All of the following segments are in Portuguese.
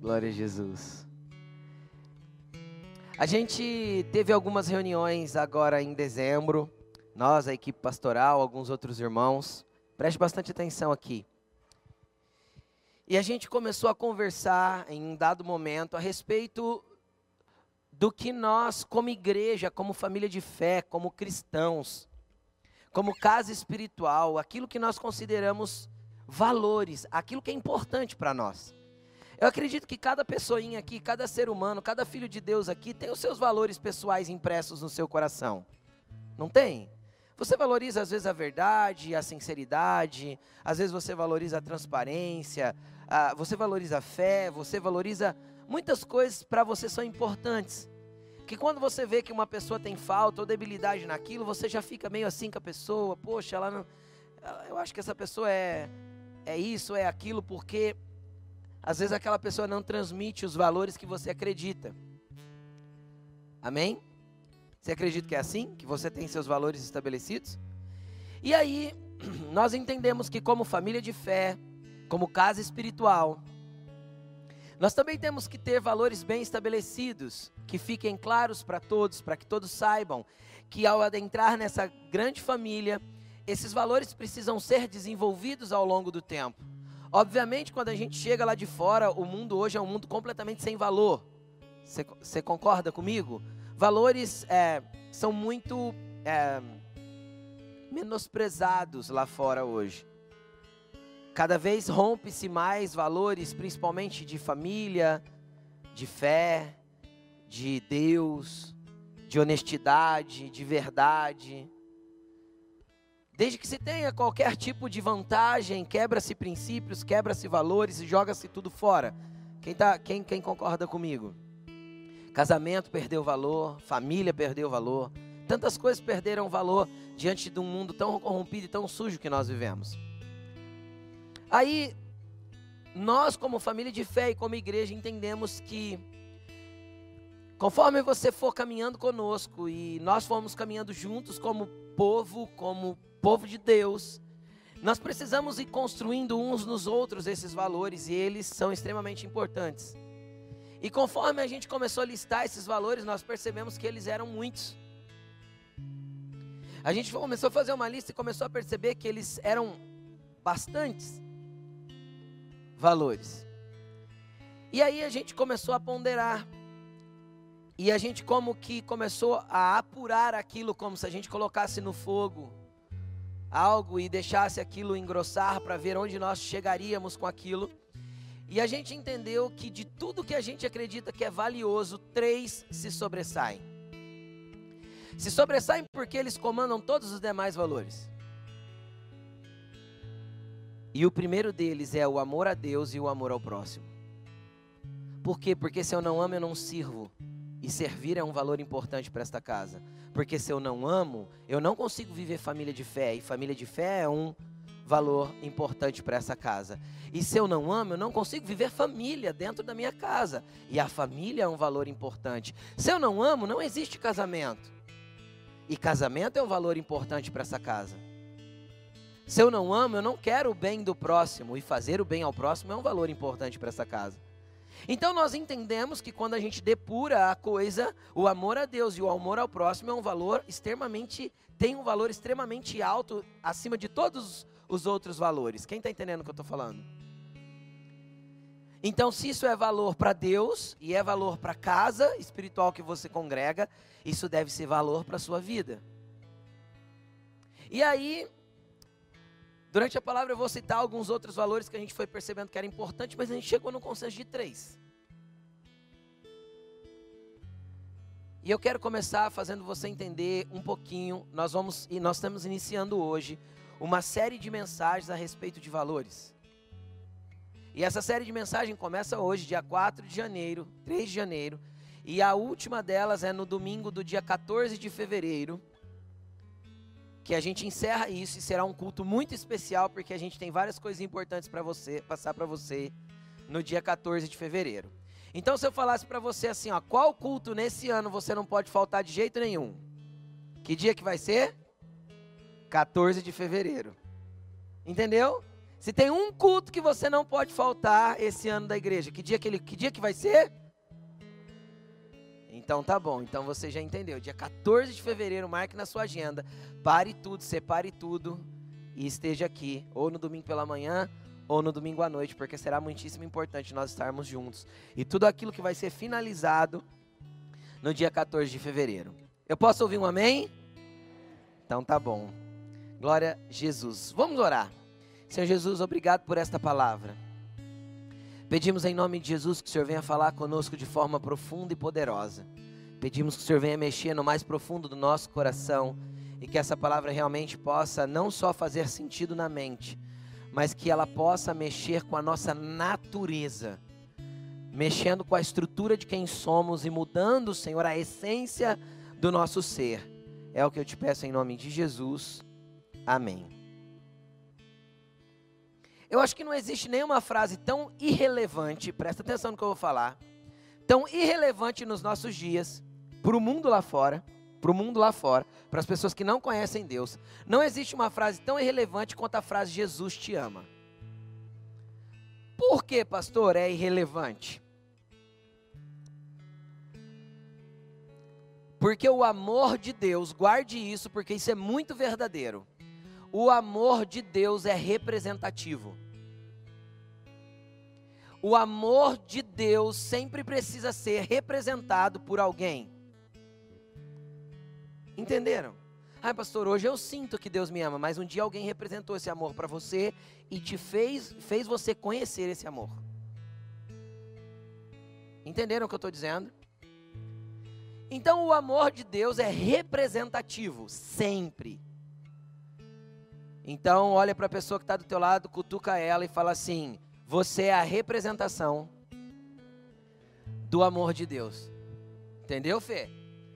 Glória a Jesus. A gente teve algumas reuniões agora em dezembro, nós, a equipe pastoral, alguns outros irmãos. Preste bastante atenção aqui. E a gente começou a conversar em um dado momento a respeito do que nós, como igreja, como família de fé, como cristãos, como casa espiritual, aquilo que nós consideramos valores, aquilo que é importante para nós. Eu acredito que cada pessoinha aqui, cada ser humano, cada filho de Deus aqui tem os seus valores pessoais impressos no seu coração. Não tem? Você valoriza às vezes a verdade, a sinceridade, às vezes você valoriza a transparência, a, você valoriza a fé, você valoriza muitas coisas para você são importantes. Que quando você vê que uma pessoa tem falta ou debilidade naquilo, você já fica meio assim com a pessoa, poxa, ela não, eu acho que essa pessoa é é isso, é aquilo, porque às vezes aquela pessoa não transmite os valores que você acredita. Amém? Você acredita que é assim? Que você tem seus valores estabelecidos? E aí, nós entendemos que, como família de fé, como casa espiritual, nós também temos que ter valores bem estabelecidos, que fiquem claros para todos, para que todos saibam que ao adentrar nessa grande família, esses valores precisam ser desenvolvidos ao longo do tempo. Obviamente, quando a gente chega lá de fora, o mundo hoje é um mundo completamente sem valor. Você concorda comigo? Valores é, são muito é, menosprezados lá fora hoje. Cada vez rompe-se mais valores, principalmente de família, de fé, de Deus, de honestidade, de verdade. Desde que se tenha qualquer tipo de vantagem, quebra-se princípios, quebra-se valores e joga-se tudo fora. Quem, tá, quem, quem concorda comigo? Casamento perdeu valor, família perdeu valor, tantas coisas perderam valor diante de um mundo tão corrompido e tão sujo que nós vivemos. Aí, nós, como família de fé e como igreja, entendemos que, conforme você for caminhando conosco e nós formos caminhando juntos como povo, como povo de Deus, nós precisamos ir construindo uns nos outros esses valores e eles são extremamente importantes. E conforme a gente começou a listar esses valores, nós percebemos que eles eram muitos. A gente começou a fazer uma lista e começou a perceber que eles eram bastantes valores. E aí a gente começou a ponderar. E a gente como que começou a apurar aquilo como se a gente colocasse no fogo algo e deixasse aquilo engrossar para ver onde nós chegaríamos com aquilo. E a gente entendeu que de tudo que a gente acredita que é valioso, três se sobressaem. Se sobressaem porque eles comandam todos os demais valores. E o primeiro deles é o amor a Deus e o amor ao próximo. Por quê? Porque se eu não amo, eu não sirvo. E servir é um valor importante para esta casa. Porque se eu não amo, eu não consigo viver família de fé. E família de fé é um valor importante para essa casa. E se eu não amo, eu não consigo viver família dentro da minha casa. E a família é um valor importante. Se eu não amo, não existe casamento. E casamento é um valor importante para essa casa. Se eu não amo, eu não quero o bem do próximo. E fazer o bem ao próximo é um valor importante para essa casa. Então nós entendemos que quando a gente depura a coisa, o amor a Deus e o amor ao próximo é um valor extremamente, tem um valor extremamente alto acima de todos os outros valores. Quem está entendendo o que eu estou falando? Então, se isso é valor para Deus e é valor para a casa espiritual que você congrega, isso deve ser valor para a sua vida. E aí, Durante a palavra eu vou citar alguns outros valores que a gente foi percebendo que era importante, mas a gente chegou no consenso de três. E eu quero começar fazendo você entender um pouquinho. Nós vamos e nós estamos iniciando hoje uma série de mensagens a respeito de valores. E essa série de mensagens começa hoje, dia 4 de janeiro, 3 de janeiro, e a última delas é no domingo do dia 14 de fevereiro que a gente encerra isso e será um culto muito especial porque a gente tem várias coisas importantes para você passar para você no dia 14 de fevereiro. Então, se eu falasse para você assim, ó, qual culto nesse ano você não pode faltar de jeito nenhum? Que dia que vai ser? 14 de fevereiro. Entendeu? Se tem um culto que você não pode faltar esse ano da igreja, que dia que, ele, que, dia que vai ser? Então tá bom, então você já entendeu. Dia 14 de fevereiro, marque na sua agenda, pare tudo, separe tudo e esteja aqui, ou no domingo pela manhã, ou no domingo à noite, porque será muitíssimo importante nós estarmos juntos. E tudo aquilo que vai ser finalizado no dia 14 de fevereiro. Eu posso ouvir um amém? Então tá bom. Glória a Jesus. Vamos orar. Senhor Jesus, obrigado por esta palavra. Pedimos em nome de Jesus que o Senhor venha falar conosco de forma profunda e poderosa. Pedimos que o Senhor venha mexer no mais profundo do nosso coração e que essa palavra realmente possa não só fazer sentido na mente, mas que ela possa mexer com a nossa natureza, mexendo com a estrutura de quem somos e mudando, Senhor, a essência do nosso ser. É o que eu te peço em nome de Jesus. Amém. Eu acho que não existe nenhuma frase tão irrelevante, presta atenção no que eu vou falar, tão irrelevante nos nossos dias, para o mundo lá fora, para o mundo lá fora, para as pessoas que não conhecem Deus. Não existe uma frase tão irrelevante quanto a frase Jesus te ama. Por que, pastor, é irrelevante? Porque o amor de Deus, guarde isso, porque isso é muito verdadeiro o amor de Deus é representativo. O amor de Deus sempre precisa ser representado por alguém. Entenderam? Ah, pastor, hoje eu sinto que Deus me ama, mas um dia alguém representou esse amor para você e te fez, fez você conhecer esse amor. Entenderam o que eu estou dizendo? Então o amor de Deus é representativo, sempre. Então, olha para a pessoa que está do teu lado, cutuca ela e fala assim: você é a representação do amor de Deus. Entendeu, Fê?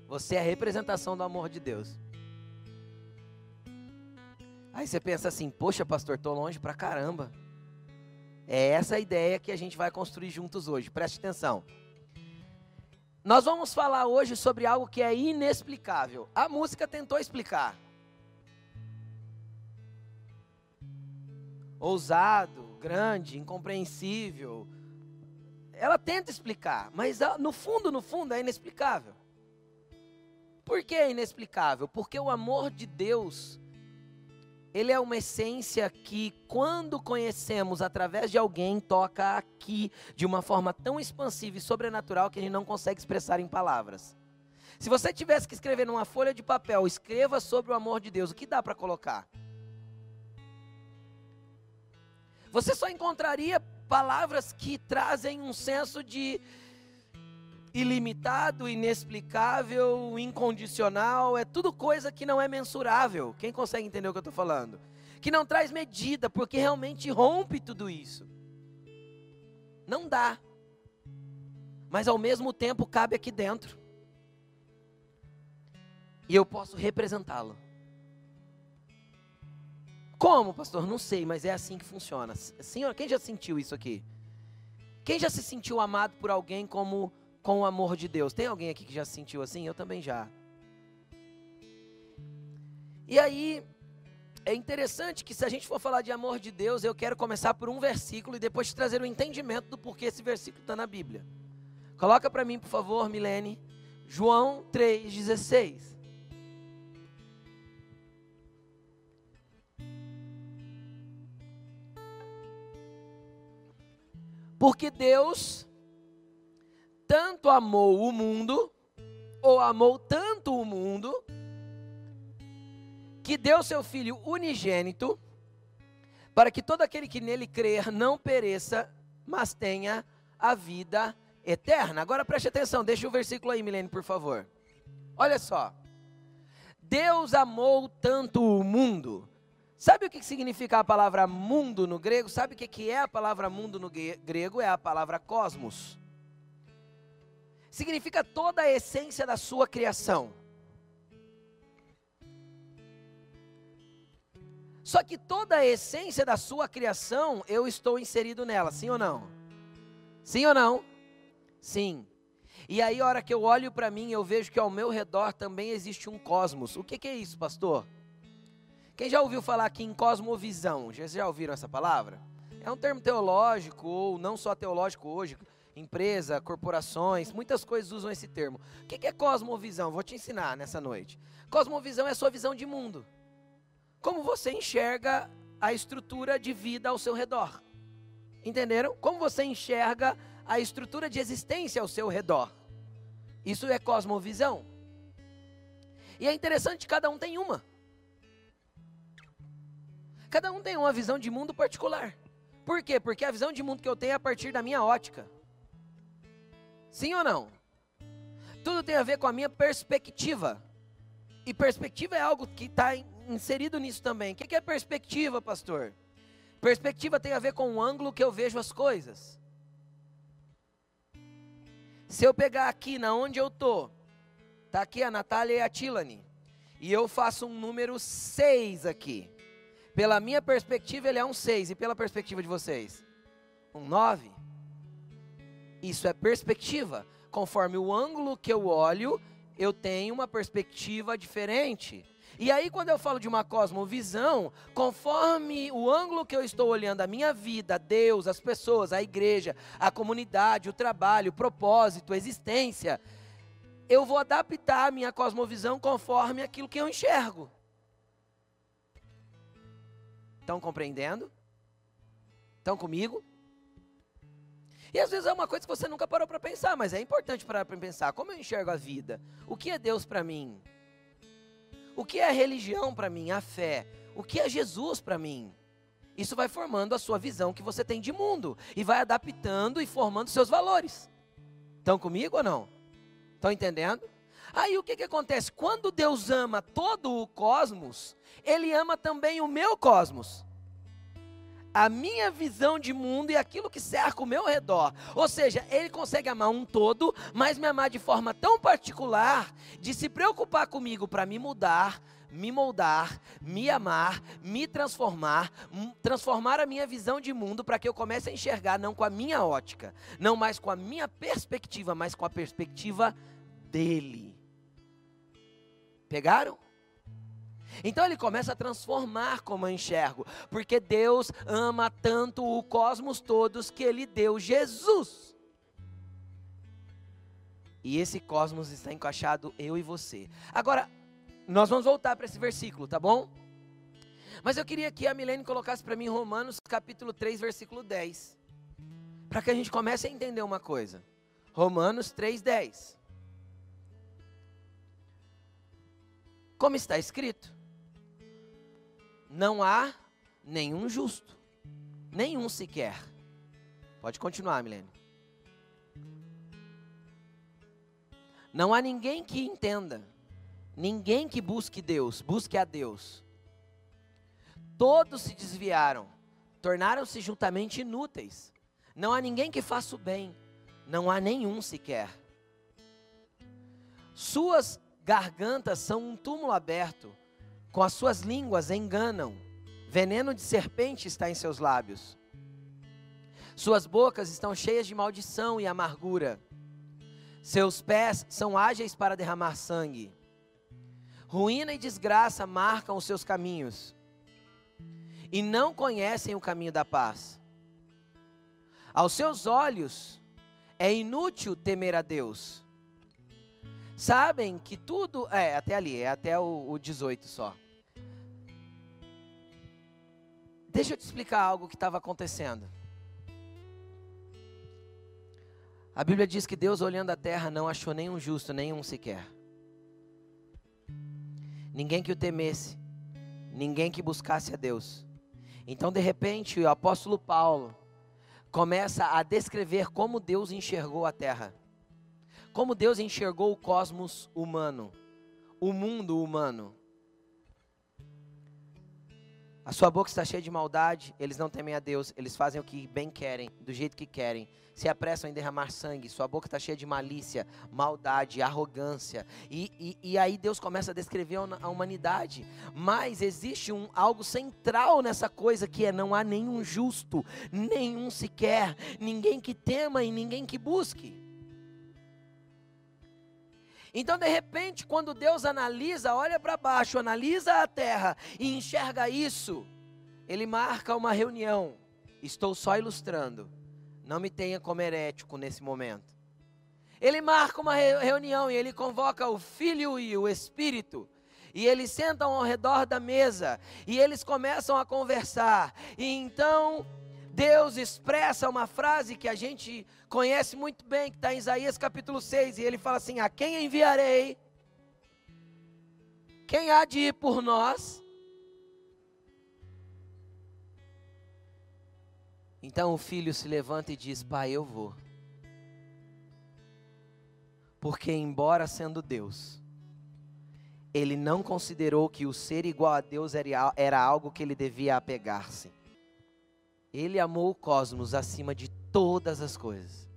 Você é a representação do amor de Deus. Aí você pensa assim: poxa, pastor, estou longe pra caramba. É essa a ideia que a gente vai construir juntos hoje. Preste atenção. Nós vamos falar hoje sobre algo que é inexplicável. A música tentou explicar. Ousado, grande, incompreensível. Ela tenta explicar, mas no fundo, no fundo, é inexplicável. Por que é inexplicável? Porque o amor de Deus, ele é uma essência que, quando conhecemos através de alguém, toca aqui de uma forma tão expansiva e sobrenatural que a gente não consegue expressar em palavras. Se você tivesse que escrever numa folha de papel, escreva sobre o amor de Deus, o que dá para colocar? Você só encontraria palavras que trazem um senso de ilimitado, inexplicável, incondicional, é tudo coisa que não é mensurável. Quem consegue entender o que eu estou falando? Que não traz medida, porque realmente rompe tudo isso. Não dá. Mas ao mesmo tempo cabe aqui dentro. E eu posso representá-lo. Como, pastor? Não sei, mas é assim que funciona. Senhor, quem já sentiu isso aqui? Quem já se sentiu amado por alguém como com o amor de Deus? Tem alguém aqui que já se sentiu assim? Eu também já. E aí, é interessante que se a gente for falar de amor de Deus, eu quero começar por um versículo e depois te trazer o entendimento do porquê esse versículo está na Bíblia. Coloca para mim, por favor, Milene. João 3,16. Porque Deus tanto amou o mundo, ou amou tanto o mundo, que deu seu Filho unigênito, para que todo aquele que nele crer não pereça, mas tenha a vida eterna. Agora preste atenção, deixa o versículo aí, Milene, por favor. Olha só. Deus amou tanto o mundo Sabe o que significa a palavra mundo no grego? Sabe o que é a palavra mundo no grego? É a palavra cosmos. Significa toda a essência da sua criação. Só que toda a essência da sua criação, eu estou inserido nela, sim ou não? Sim ou não? Sim. E aí, a hora que eu olho para mim, eu vejo que ao meu redor também existe um cosmos. O que, que é isso, pastor? Quem já ouviu falar aqui em cosmovisão? Vocês já ouviram essa palavra? É um termo teológico, ou não só teológico hoje, empresa, corporações, muitas coisas usam esse termo. O que é cosmovisão? Vou te ensinar nessa noite. Cosmovisão é a sua visão de mundo. Como você enxerga a estrutura de vida ao seu redor. Entenderam? Como você enxerga a estrutura de existência ao seu redor. Isso é cosmovisão. E é interessante, cada um tem uma. Cada um tem uma visão de mundo particular. Por quê? Porque a visão de mundo que eu tenho é a partir da minha ótica. Sim ou não? Tudo tem a ver com a minha perspectiva. E perspectiva é algo que está inserido nisso também. O que é perspectiva, pastor? Perspectiva tem a ver com o ângulo que eu vejo as coisas. Se eu pegar aqui na onde eu tô, tá aqui a Natália e a Tilane, e eu faço um número 6 aqui. Pela minha perspectiva, ele é um 6, e pela perspectiva de vocês? Um 9. Isso é perspectiva. Conforme o ângulo que eu olho, eu tenho uma perspectiva diferente. E aí, quando eu falo de uma cosmovisão, conforme o ângulo que eu estou olhando a minha vida, Deus, as pessoas, a igreja, a comunidade, o trabalho, o propósito, a existência, eu vou adaptar a minha cosmovisão conforme aquilo que eu enxergo. Estão compreendendo? Estão comigo? E às vezes é uma coisa que você nunca parou para pensar, mas é importante parar para pensar. Como eu enxergo a vida? O que é Deus para mim? O que é a religião para mim? A fé. O que é Jesus para mim? Isso vai formando a sua visão que você tem de mundo e vai adaptando e formando seus valores. Estão comigo ou não? Estão entendendo? Aí o que, que acontece? Quando Deus ama todo o cosmos, Ele ama também o meu cosmos a minha visão de mundo e aquilo que cerca o meu redor. Ou seja, ele consegue amar um todo, mas me amar de forma tão particular, de se preocupar comigo para me mudar, me moldar, me amar, me transformar, transformar a minha visão de mundo para que eu comece a enxergar não com a minha ótica, não mais com a minha perspectiva, mas com a perspectiva dele. Pegaram? Então ele começa a transformar como eu enxergo, porque Deus ama tanto o cosmos todos que ele deu Jesus. E esse cosmos está encaixado eu e você. Agora, nós vamos voltar para esse versículo, tá bom? Mas eu queria que a Milene colocasse para mim Romanos capítulo 3, versículo 10. Para que a gente comece a entender uma coisa. Romanos 3, 10. Como está escrito? não há nenhum justo, nenhum sequer. Pode continuar, Milene. Não há ninguém que entenda, ninguém que busque Deus, busque a Deus. Todos se desviaram, tornaram-se juntamente inúteis. Não há ninguém que faça o bem, não há nenhum sequer. Suas gargantas são um túmulo aberto, com as suas línguas enganam, veneno de serpente está em seus lábios. Suas bocas estão cheias de maldição e amargura. Seus pés são ágeis para derramar sangue. Ruína e desgraça marcam os seus caminhos. E não conhecem o caminho da paz. Aos seus olhos é inútil temer a Deus sabem que tudo. É, até ali, é até o, o 18 só. Deixa eu te explicar algo que estava acontecendo. A Bíblia diz que Deus, olhando a terra, não achou nenhum justo, nenhum sequer. Ninguém que o temesse, ninguém que buscasse a Deus. Então, de repente, o apóstolo Paulo começa a descrever como Deus enxergou a terra como Deus enxergou o cosmos humano, o mundo humano. A sua boca está cheia de maldade, eles não temem a Deus, eles fazem o que bem querem, do jeito que querem, se apressam em derramar sangue, sua boca está cheia de malícia, maldade, arrogância. E, e, e aí Deus começa a descrever a humanidade. Mas existe um, algo central nessa coisa que é: não há nenhum justo, nenhum sequer, ninguém que tema e ninguém que busque. Então, de repente, quando Deus analisa, olha para baixo, analisa a terra e enxerga isso, ele marca uma reunião. Estou só ilustrando. Não me tenha como herético nesse momento. Ele marca uma reunião e ele convoca o Filho e o Espírito. E eles sentam ao redor da mesa e eles começam a conversar. E então Deus expressa uma frase que a gente conhece muito bem, que está em Isaías capítulo 6, e ele fala assim: A quem enviarei? Quem há de ir por nós? Então o filho se levanta e diz: Pai, eu vou. Porque, embora sendo Deus, ele não considerou que o ser igual a Deus era, algo que ele devia apegar-se. Ele amou o cosmos acima de todas as coisas.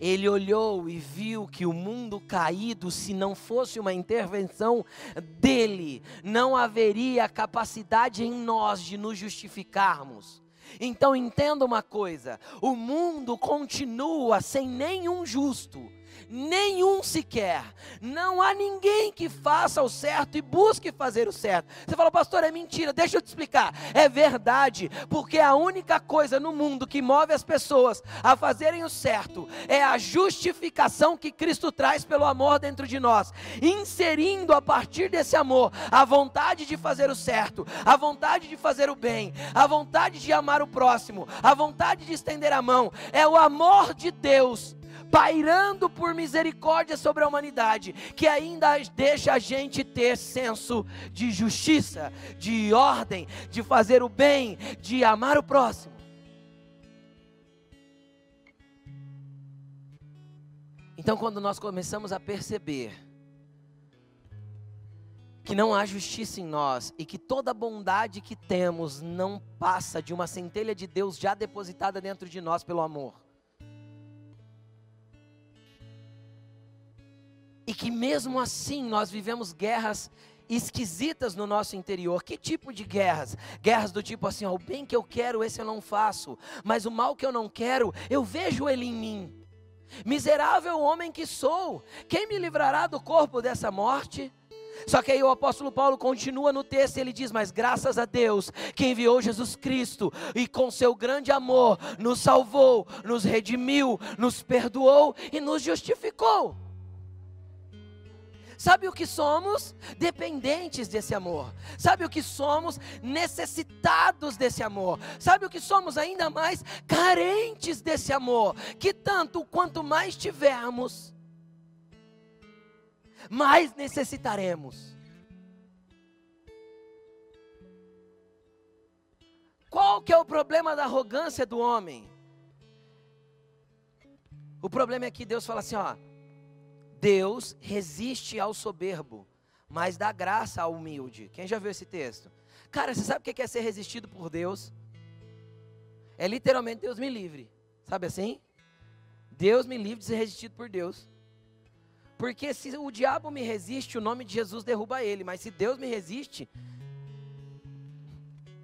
Ele olhou e viu que o mundo caído, se não fosse uma intervenção dele, não haveria capacidade em nós de nos justificarmos. Então entenda uma coisa: o mundo continua sem nenhum justo, nenhum sequer. Não há ninguém que faça o certo e busque fazer o certo. Você fala, pastor, é mentira. Deixa eu te explicar. É verdade, porque a única coisa no mundo que move as pessoas a fazerem o certo é a justificação que Cristo traz pelo amor dentro de nós, inserindo a partir desse amor a vontade de fazer o certo, a vontade de fazer o bem, a vontade de amar o próximo, a vontade de estender a mão. É o amor de Deus pairando por misericórdia sobre a humanidade, que ainda deixa a gente ter senso de justiça, de ordem, de fazer o bem, de amar o próximo. Então, quando nós começamos a perceber que não há justiça em nós e que toda bondade que temos não passa de uma centelha de Deus já depositada dentro de nós pelo amor. E que mesmo assim nós vivemos guerras esquisitas no nosso interior. Que tipo de guerras? Guerras do tipo assim, ó, o bem que eu quero, esse eu não faço, mas o mal que eu não quero, eu vejo ele em mim. Miserável homem que sou, quem me livrará do corpo dessa morte? Só que aí o apóstolo Paulo continua no texto ele diz: Mas graças a Deus que enviou Jesus Cristo e com seu grande amor nos salvou, nos redimiu, nos perdoou e nos justificou. Sabe o que somos? Dependentes desse amor. Sabe o que somos? Necessitados desse amor. Sabe o que somos ainda mais? Carentes desse amor. Que tanto quanto mais tivermos, mais necessitaremos. Qual que é o problema da arrogância do homem? O problema é que Deus fala assim, ó, Deus resiste ao soberbo, mas dá graça ao humilde. Quem já viu esse texto? Cara, você sabe o que é ser resistido por Deus? É literalmente Deus me livre. Sabe assim? Deus me livre de ser resistido por Deus. Porque se o diabo me resiste, o nome de Jesus derruba ele. Mas se Deus me resiste,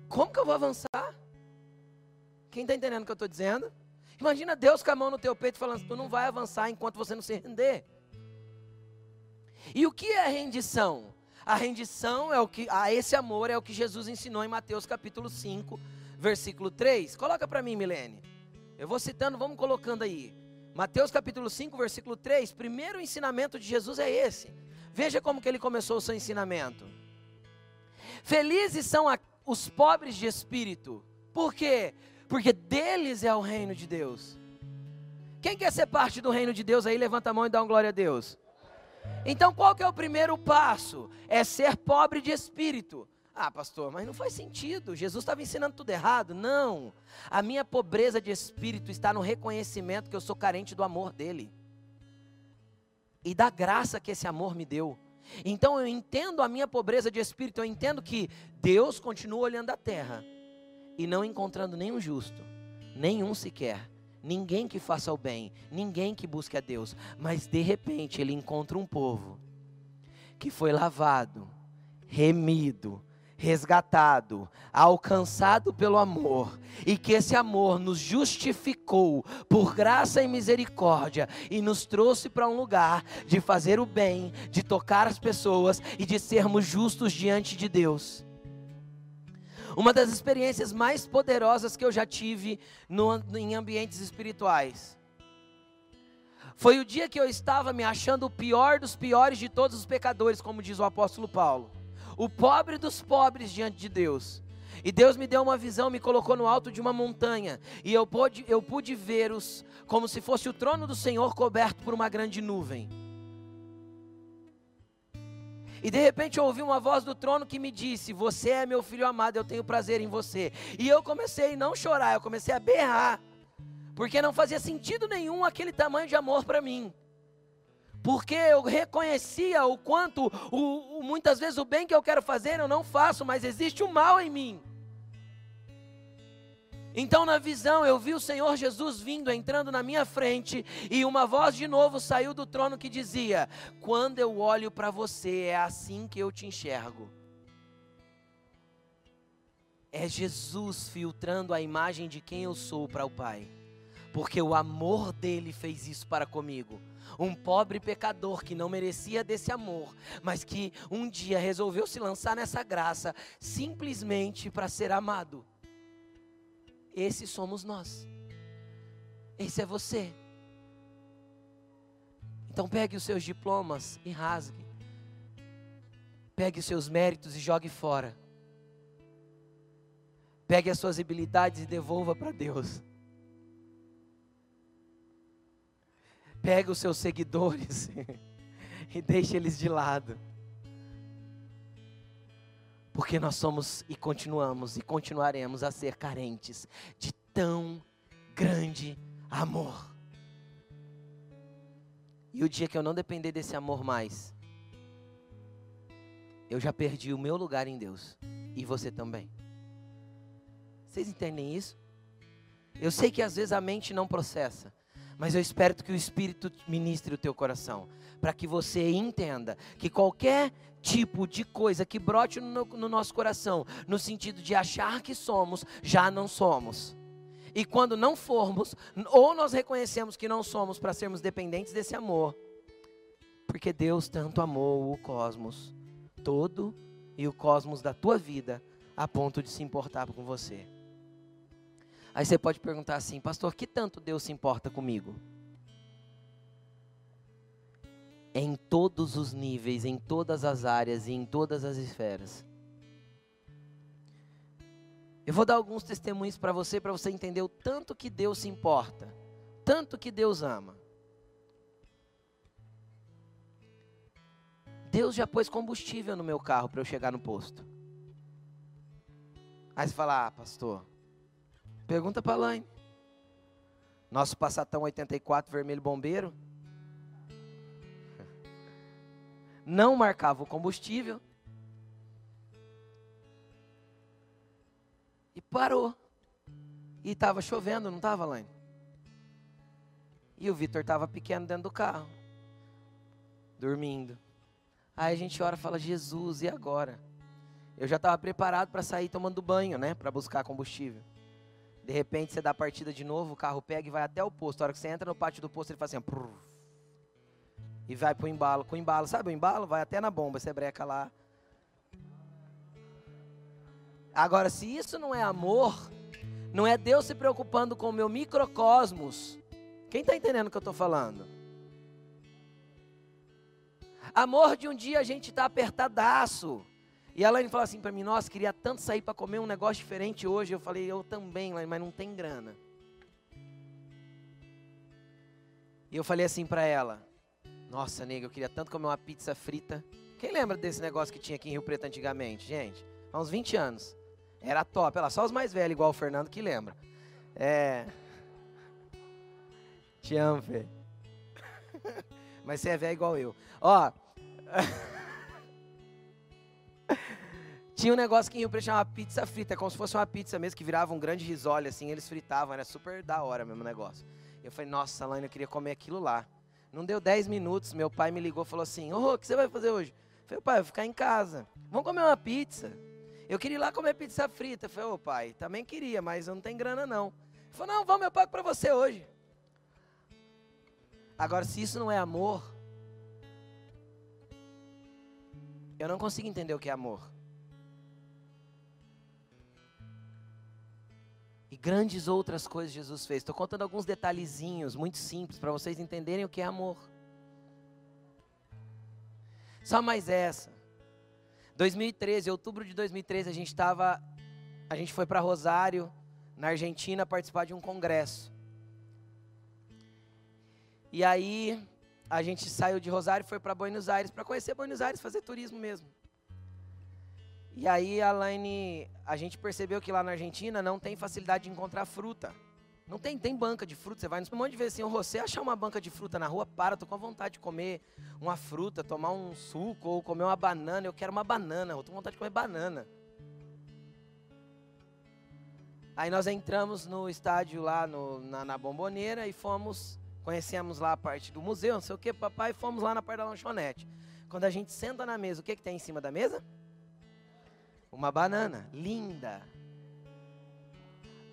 como que eu vou avançar? Quem está entendendo o que eu estou dizendo? Imagina Deus com a mão no teu peito falando: tu não vai avançar enquanto você não se render. E o que é rendição? A rendição é o que, a esse amor é o que Jesus ensinou em Mateus capítulo 5, versículo 3. Coloca para mim, Milene. Eu vou citando, vamos colocando aí. Mateus capítulo 5, versículo 3, primeiro ensinamento de Jesus é esse. Veja como que ele começou o seu ensinamento. Felizes são a, os pobres de espírito. Por quê? Porque deles é o reino de Deus. Quem quer ser parte do reino de Deus aí, levanta a mão e dá uma glória a Deus. Então qual que é o primeiro passo? É ser pobre de espírito. Ah, pastor, mas não faz sentido. Jesus estava ensinando tudo errado. Não. A minha pobreza de espírito está no reconhecimento que eu sou carente do amor dele. E da graça que esse amor me deu. Então eu entendo a minha pobreza de espírito, eu entendo que Deus continua olhando a terra e não encontrando nenhum justo, nenhum sequer ninguém que faça o bem, ninguém que busque a Deus, mas de repente ele encontra um povo que foi lavado, remido, resgatado, alcançado pelo amor, e que esse amor nos justificou por graça e misericórdia e nos trouxe para um lugar de fazer o bem, de tocar as pessoas e de sermos justos diante de Deus. Uma das experiências mais poderosas que eu já tive no, em ambientes espirituais foi o dia que eu estava me achando o pior dos piores de todos os pecadores, como diz o apóstolo Paulo o pobre dos pobres diante de Deus. E Deus me deu uma visão, me colocou no alto de uma montanha, e eu pude, eu pude ver-os como se fosse o trono do Senhor coberto por uma grande nuvem. E de repente eu ouvi uma voz do trono que me disse: Você é meu filho amado, eu tenho prazer em você. E eu comecei a não chorar, eu comecei a berrar, porque não fazia sentido nenhum aquele tamanho de amor para mim porque eu reconhecia o quanto, o, o, muitas vezes, o bem que eu quero fazer eu não faço, mas existe o mal em mim. Então, na visão, eu vi o Senhor Jesus vindo, entrando na minha frente, e uma voz de novo saiu do trono que dizia: Quando eu olho para você, é assim que eu te enxergo. É Jesus filtrando a imagem de quem eu sou para o Pai, porque o amor dele fez isso para comigo um pobre pecador que não merecia desse amor, mas que um dia resolveu se lançar nessa graça simplesmente para ser amado. Esse somos nós. Esse é você. Então pegue os seus diplomas e rasgue. Pegue os seus méritos e jogue fora. Pegue as suas habilidades e devolva para Deus. Pega os seus seguidores e deixe eles de lado. Porque nós somos e continuamos e continuaremos a ser carentes de tão grande amor. E o dia que eu não depender desse amor mais, eu já perdi o meu lugar em Deus. E você também. Vocês entendem isso? Eu sei que às vezes a mente não processa. Mas eu espero que o Espírito ministre o teu coração, para que você entenda que qualquer tipo de coisa que brote no, no nosso coração, no sentido de achar que somos, já não somos. E quando não formos, ou nós reconhecemos que não somos para sermos dependentes desse amor, porque Deus tanto amou o cosmos todo e o cosmos da tua vida a ponto de se importar com você. Aí você pode perguntar assim, pastor, que tanto Deus se importa comigo? Em todos os níveis, em todas as áreas e em todas as esferas. Eu vou dar alguns testemunhos para você, para você entender o tanto que Deus se importa, tanto que Deus ama. Deus já pôs combustível no meu carro para eu chegar no posto. Aí você fala, ah, pastor, Pergunta para a Laine. Nosso Passatão 84 vermelho bombeiro. Não marcava o combustível. E parou. E estava chovendo, não estava, Laine? E o Vitor estava pequeno dentro do carro. Dormindo. Aí a gente ora e fala, Jesus, e agora? Eu já estava preparado para sair tomando banho, né? Para buscar combustível. De repente você dá partida de novo, o carro pega e vai até o posto. A hora que você entra no pátio do posto, ele faz assim, e vai pro embalo. Com o embalo, sabe o embalo? Vai até na bomba, você breca lá. Agora, se isso não é amor, não é Deus se preocupando com o meu microcosmos. Quem está entendendo o que eu estou falando? Amor de um dia a gente está apertadaço. E a Laine falou assim para mim: Nossa, queria tanto sair para comer um negócio diferente hoje. Eu falei: Eu também, Laine, mas não tem grana. E eu falei assim para ela: Nossa, nega, eu queria tanto comer uma pizza frita. Quem lembra desse negócio que tinha aqui em Rio Preto antigamente, gente? Há uns 20 anos. Era top. Olha lá, só os mais velhos, igual o Fernando, que lembra. É. Te amo, Fê. Mas você é velho igual eu. Ó. Tinha um negócio que em Rio Preto chamava pizza frita, como se fosse uma pizza mesmo, que virava um grande risole, assim, eles fritavam, era super da hora mesmo o negócio. Eu falei, nossa, Laine, eu queria comer aquilo lá. Não deu 10 minutos, meu pai me ligou e falou assim, ô, oh, o que você vai fazer hoje? Eu falei, pai, eu vou ficar em casa. Vamos comer uma pizza. Eu queria ir lá comer pizza frita. Eu falei, ô pai, também queria, mas eu não tenho grana não. Ele falou, não, vamos, eu pago para você hoje. Agora, se isso não é amor, eu não consigo entender o que é amor. E grandes outras coisas Jesus fez. Estou contando alguns detalhezinhos muito simples para vocês entenderem o que é amor. Só mais essa. 2013, outubro de 2013, a gente estava, a gente foi para Rosário, na Argentina, participar de um congresso. E aí a gente saiu de Rosário foi para Buenos Aires para conhecer Buenos Aires, fazer turismo mesmo. E aí a Laine, a gente percebeu que lá na Argentina não tem facilidade de encontrar fruta. Não tem, tem banca de fruta. Você vai um monte de vezes assim, você achar uma banca de fruta na rua, para, tô com vontade de comer uma fruta, tomar um suco ou comer uma banana. Eu quero uma banana, eu tô com vontade de comer banana. Aí nós entramos no estádio lá no, na, na bomboneira e fomos, conhecemos lá a parte do museu, não sei o que, papai, e fomos lá na parte da lanchonete. Quando a gente senta na mesa, o que, que tem em cima da mesa? Uma banana, linda.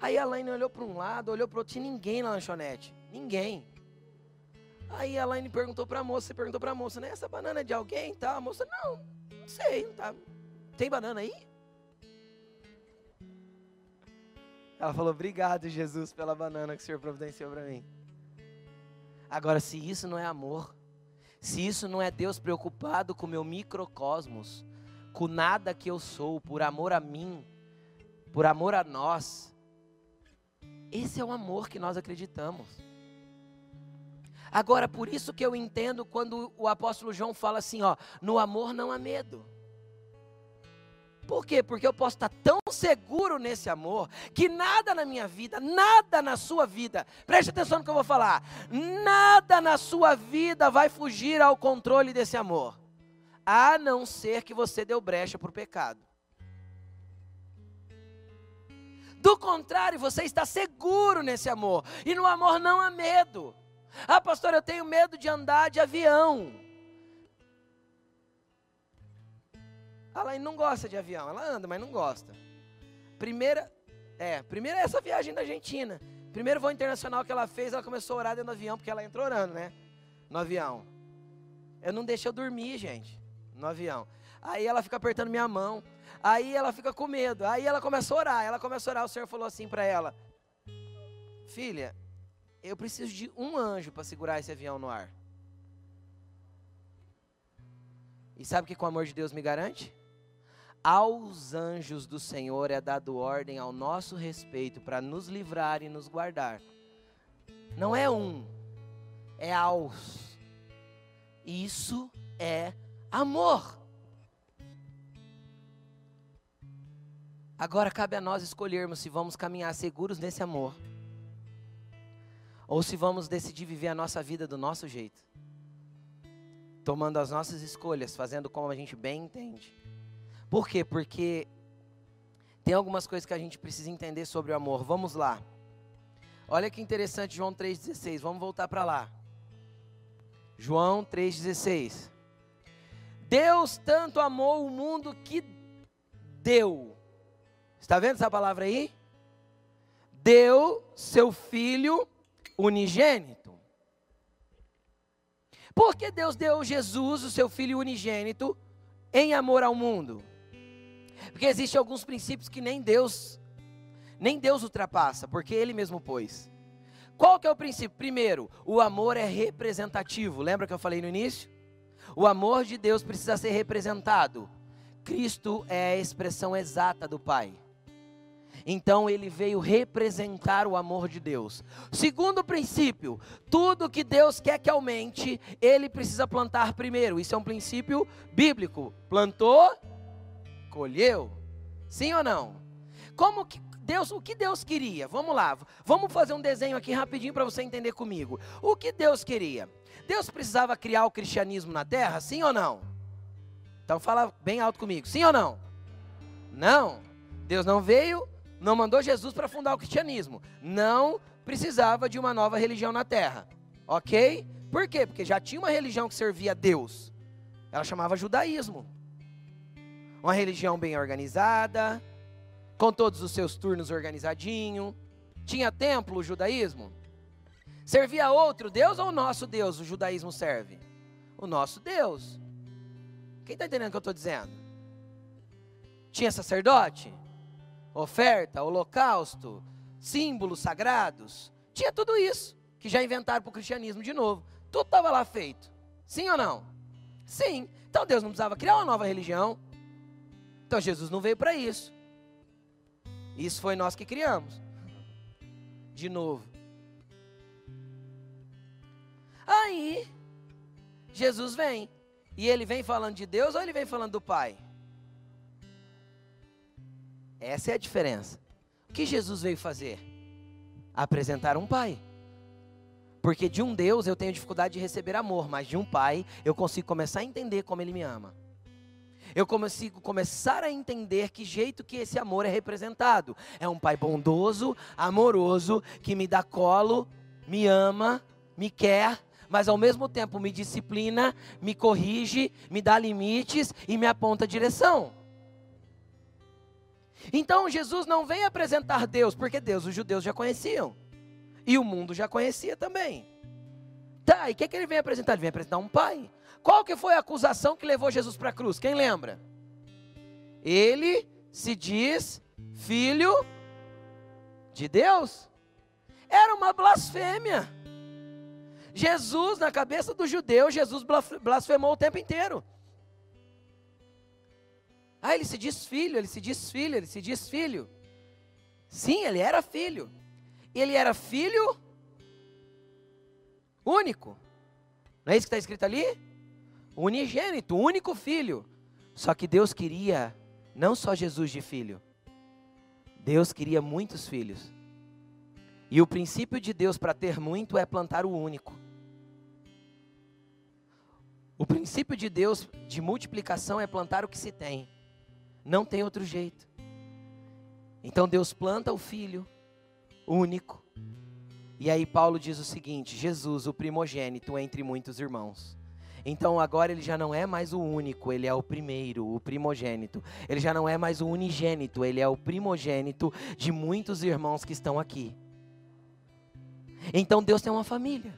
Aí a Laine olhou para um lado, olhou para o outro, tinha ninguém na lanchonete. Ninguém. Aí a Laine perguntou para a moça, perguntou para a moça, né? Essa banana é de alguém? Tá? A moça, não, não sei. Não tá. Tem banana aí? Ela falou, obrigado, Jesus, pela banana que o Senhor providenciou para mim. Agora, se isso não é amor, se isso não é Deus preocupado com o meu microcosmos, com nada que eu sou, por amor a mim, por amor a nós, esse é o amor que nós acreditamos. Agora, por isso que eu entendo quando o apóstolo João fala assim, ó, no amor não há medo. Por quê? Porque eu posso estar tão seguro nesse amor que nada na minha vida, nada na sua vida, preste atenção no que eu vou falar, nada na sua vida vai fugir ao controle desse amor, a não ser que você deu brecha para o pecado. Do contrário, você está seguro nesse amor. E no amor não há medo. Ah, pastor, eu tenho medo de andar de avião. Ela não gosta de avião. Ela anda, mas não gosta. Primeira, é, primeira é essa viagem da Argentina. Primeiro voo internacional que ela fez, ela começou a orar dentro do avião, porque ela entrou orando, né? No avião. Eu não deixo eu dormir, gente, no avião. Aí ela fica apertando minha mão. Aí ela fica com medo. Aí ela começa a orar. Ela começa a orar. O Senhor falou assim para ela: Filha, eu preciso de um anjo para segurar esse avião no ar. E sabe o que, com o amor de Deus me garante? Aos anjos do Senhor é dado ordem ao nosso respeito para nos livrar e nos guardar. Não é um, é aos. Isso é amor. Agora cabe a nós escolhermos se vamos caminhar seguros nesse amor ou se vamos decidir viver a nossa vida do nosso jeito, tomando as nossas escolhas, fazendo como a gente bem entende. Por quê? Porque tem algumas coisas que a gente precisa entender sobre o amor. Vamos lá. Olha que interessante, João 3,16. Vamos voltar para lá. João 3,16. Deus tanto amou o mundo que deu Está vendo essa palavra aí? Deu seu filho unigênito. Por que Deus deu Jesus, o seu filho unigênito, em amor ao mundo? Porque existem alguns princípios que nem Deus, nem Deus ultrapassa, porque Ele mesmo pôs. Qual que é o princípio? Primeiro, o amor é representativo. Lembra que eu falei no início? O amor de Deus precisa ser representado. Cristo é a expressão exata do Pai. Então ele veio representar o amor de Deus. Segundo princípio, tudo que Deus quer que aumente, ele precisa plantar primeiro. Isso é um princípio bíblico. Plantou, colheu. Sim ou não? Como que Deus, o que Deus queria? Vamos lá. Vamos fazer um desenho aqui rapidinho para você entender comigo. O que Deus queria? Deus precisava criar o cristianismo na terra, sim ou não? Então fala bem alto comigo. Sim ou não? Não. Deus não veio não mandou Jesus para fundar o cristianismo. Não precisava de uma nova religião na terra. Ok? Por quê? Porque já tinha uma religião que servia a Deus. Ela chamava judaísmo. Uma religião bem organizada, com todos os seus turnos organizadinho. Tinha templo o judaísmo? Servia a outro Deus ou o nosso Deus o judaísmo serve? O nosso Deus. Quem está entendendo o que eu estou dizendo? Tinha sacerdote, oferta, holocausto, símbolos sagrados. Tinha tudo isso que já inventaram para o cristianismo de novo. Tudo estava lá feito. Sim ou não? Sim. Então Deus não precisava criar uma nova religião. Então Jesus não veio para isso. Isso foi nós que criamos. De novo. Aí, Jesus vem. E ele vem falando de Deus ou ele vem falando do Pai? Essa é a diferença. O que Jesus veio fazer? Apresentar um Pai. Porque de um Deus eu tenho dificuldade de receber amor, mas de um Pai eu consigo começar a entender como Ele me ama. Eu consigo começar a entender que jeito que esse amor é representado. É um Pai bondoso, amoroso, que me dá colo, me ama, me quer mas ao mesmo tempo me disciplina, me corrige, me dá limites e me aponta a direção. Então Jesus não vem apresentar Deus, porque Deus os judeus já conheciam. E o mundo já conhecia também. Tá, e o que, que ele vem apresentar? Ele vem apresentar um pai. Qual que foi a acusação que levou Jesus para a cruz? Quem lembra? Ele se diz filho de Deus. Era uma blasfêmia. Jesus, na cabeça do judeu, Jesus blasfemou o tempo inteiro. Ah, ele se diz filho, ele se diz filho, ele se diz filho. Sim, ele era filho. Ele era filho único. Não é isso que está escrito ali? Unigênito, único filho. Só que Deus queria não só Jesus de filho. Deus queria muitos filhos. E o princípio de Deus para ter muito é plantar o único. O princípio de Deus de multiplicação é plantar o que se tem. Não tem outro jeito. Então Deus planta o filho único. E aí Paulo diz o seguinte: Jesus, o primogênito entre muitos irmãos. Então agora ele já não é mais o único, ele é o primeiro, o primogênito. Ele já não é mais o unigênito, ele é o primogênito de muitos irmãos que estão aqui. Então Deus tem uma família.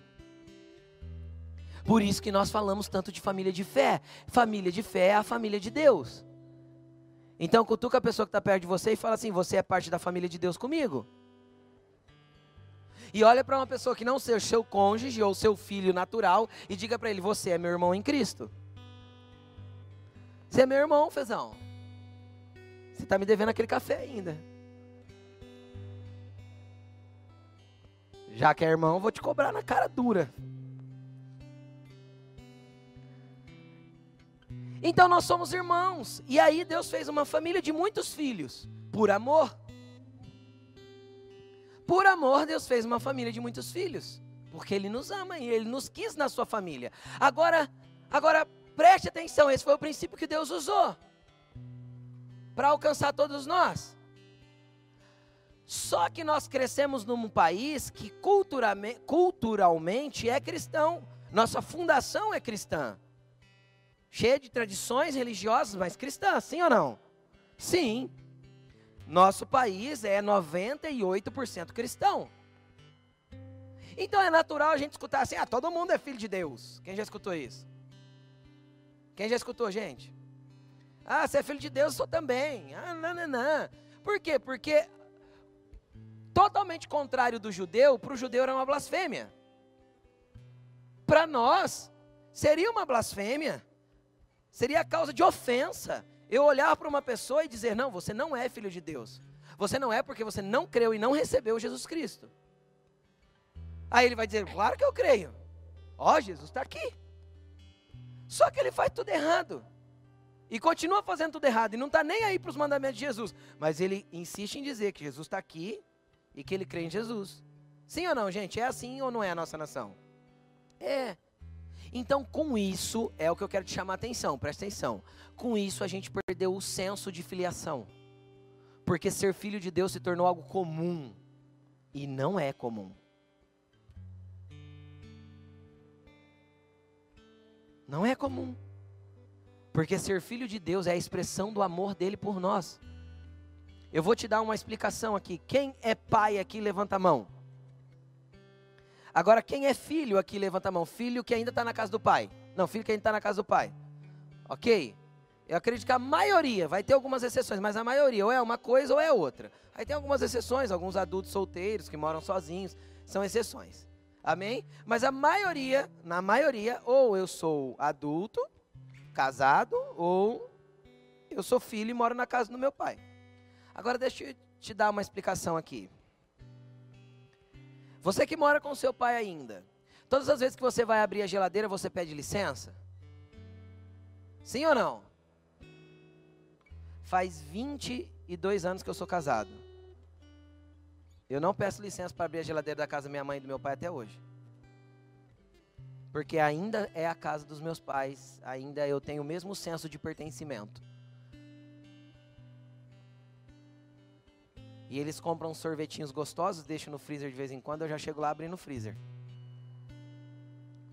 Por isso que nós falamos tanto de família de fé. Família de fé é a família de Deus. Então cutuca a pessoa que está perto de você e fala assim: Você é parte da família de Deus comigo? E olha para uma pessoa que não seja seu cônjuge ou seu filho natural e diga para ele: Você é meu irmão em Cristo. Você é meu irmão, Fezão. Você está me devendo aquele café ainda. Já que é irmão, vou te cobrar na cara dura. Então nós somos irmãos. E aí Deus fez uma família de muitos filhos, por amor. Por amor, Deus fez uma família de muitos filhos, porque Ele nos ama e Ele nos quis na sua família. Agora, agora preste atenção, esse foi o princípio que Deus usou para alcançar todos nós. Só que nós crescemos num país que culturalmente, é cristão. Nossa fundação é cristã cheia de tradições religiosas, mas cristãs, sim ou não? Sim. Nosso país é 98% cristão. Então é natural a gente escutar assim: ah, todo mundo é filho de Deus. Quem já escutou isso? Quem já escutou, gente? Ah, você é filho de Deus, eu sou também. Ah, não, não, não. Por quê? Porque totalmente contrário do judeu, para o judeu era uma blasfêmia. Para nós, seria uma blasfêmia. Seria causa de ofensa eu olhar para uma pessoa e dizer: não, você não é filho de Deus. Você não é porque você não creu e não recebeu Jesus Cristo. Aí ele vai dizer: claro que eu creio. Ó, Jesus está aqui. Só que ele faz tudo errado. E continua fazendo tudo errado. E não está nem aí para os mandamentos de Jesus. Mas ele insiste em dizer que Jesus está aqui e que ele crê em Jesus. Sim ou não, gente? É assim ou não é a nossa nação? É. Então, com isso, é o que eu quero te chamar a atenção, presta atenção. Com isso, a gente perdeu o senso de filiação. Porque ser filho de Deus se tornou algo comum. E não é comum. Não é comum. Porque ser filho de Deus é a expressão do amor dele por nós. Eu vou te dar uma explicação aqui. Quem é pai aqui, levanta a mão. Agora, quem é filho aqui, levanta a mão. Filho que ainda está na casa do pai. Não, filho que ainda está na casa do pai. Ok? Eu acredito que a maioria, vai ter algumas exceções, mas a maioria ou é uma coisa ou é outra. Aí tem algumas exceções, alguns adultos solteiros que moram sozinhos, são exceções. Amém? Mas a maioria, na maioria, ou eu sou adulto, casado, ou eu sou filho e moro na casa do meu pai. Agora deixa eu te dar uma explicação aqui. Você que mora com seu pai ainda, todas as vezes que você vai abrir a geladeira, você pede licença? Sim ou não? Faz 22 anos que eu sou casado. Eu não peço licença para abrir a geladeira da casa da minha mãe e do meu pai até hoje. Porque ainda é a casa dos meus pais, ainda eu tenho o mesmo senso de pertencimento. E eles compram sorvetinhos gostosos, deixam no freezer de vez em quando, eu já chego lá abrindo o freezer.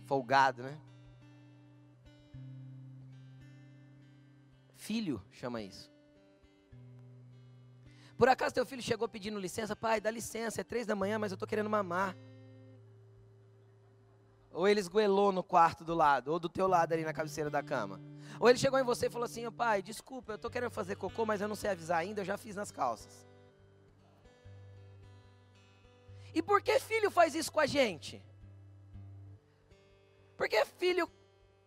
Folgado, né? Filho chama isso. Por acaso teu filho chegou pedindo licença? Pai, dá licença, é três da manhã, mas eu estou querendo mamar. Ou ele esgoelou no quarto do lado, ou do teu lado ali na cabeceira da cama. Ou ele chegou em você e falou assim, pai, desculpa, eu estou querendo fazer cocô, mas eu não sei avisar ainda, eu já fiz nas calças. E por que filho faz isso com a gente? Porque filho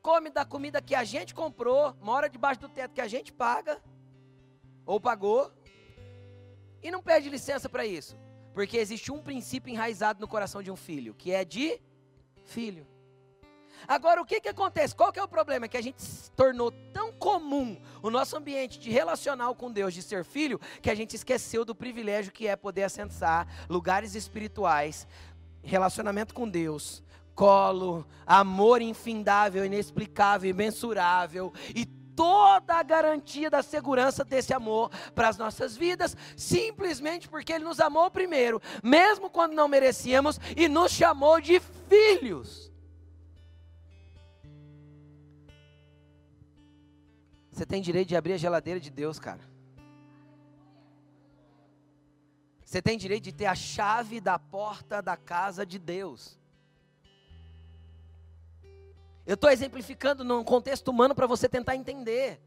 come da comida que a gente comprou, mora debaixo do teto que a gente paga, ou pagou, e não pede licença para isso. Porque existe um princípio enraizado no coração de um filho, que é de filho. Agora, o que, que acontece? Qual que é o problema? Que a gente se tornou tão comum o nosso ambiente de relacional com Deus, de ser filho, que a gente esqueceu do privilégio que é poder assentar lugares espirituais, relacionamento com Deus, colo, amor infindável, inexplicável, imensurável e toda a garantia da segurança desse amor para as nossas vidas, simplesmente porque Ele nos amou primeiro, mesmo quando não merecíamos, e nos chamou de filhos. Você tem direito de abrir a geladeira de Deus, cara. Você tem direito de ter a chave da porta da casa de Deus. Eu estou exemplificando num contexto humano para você tentar entender.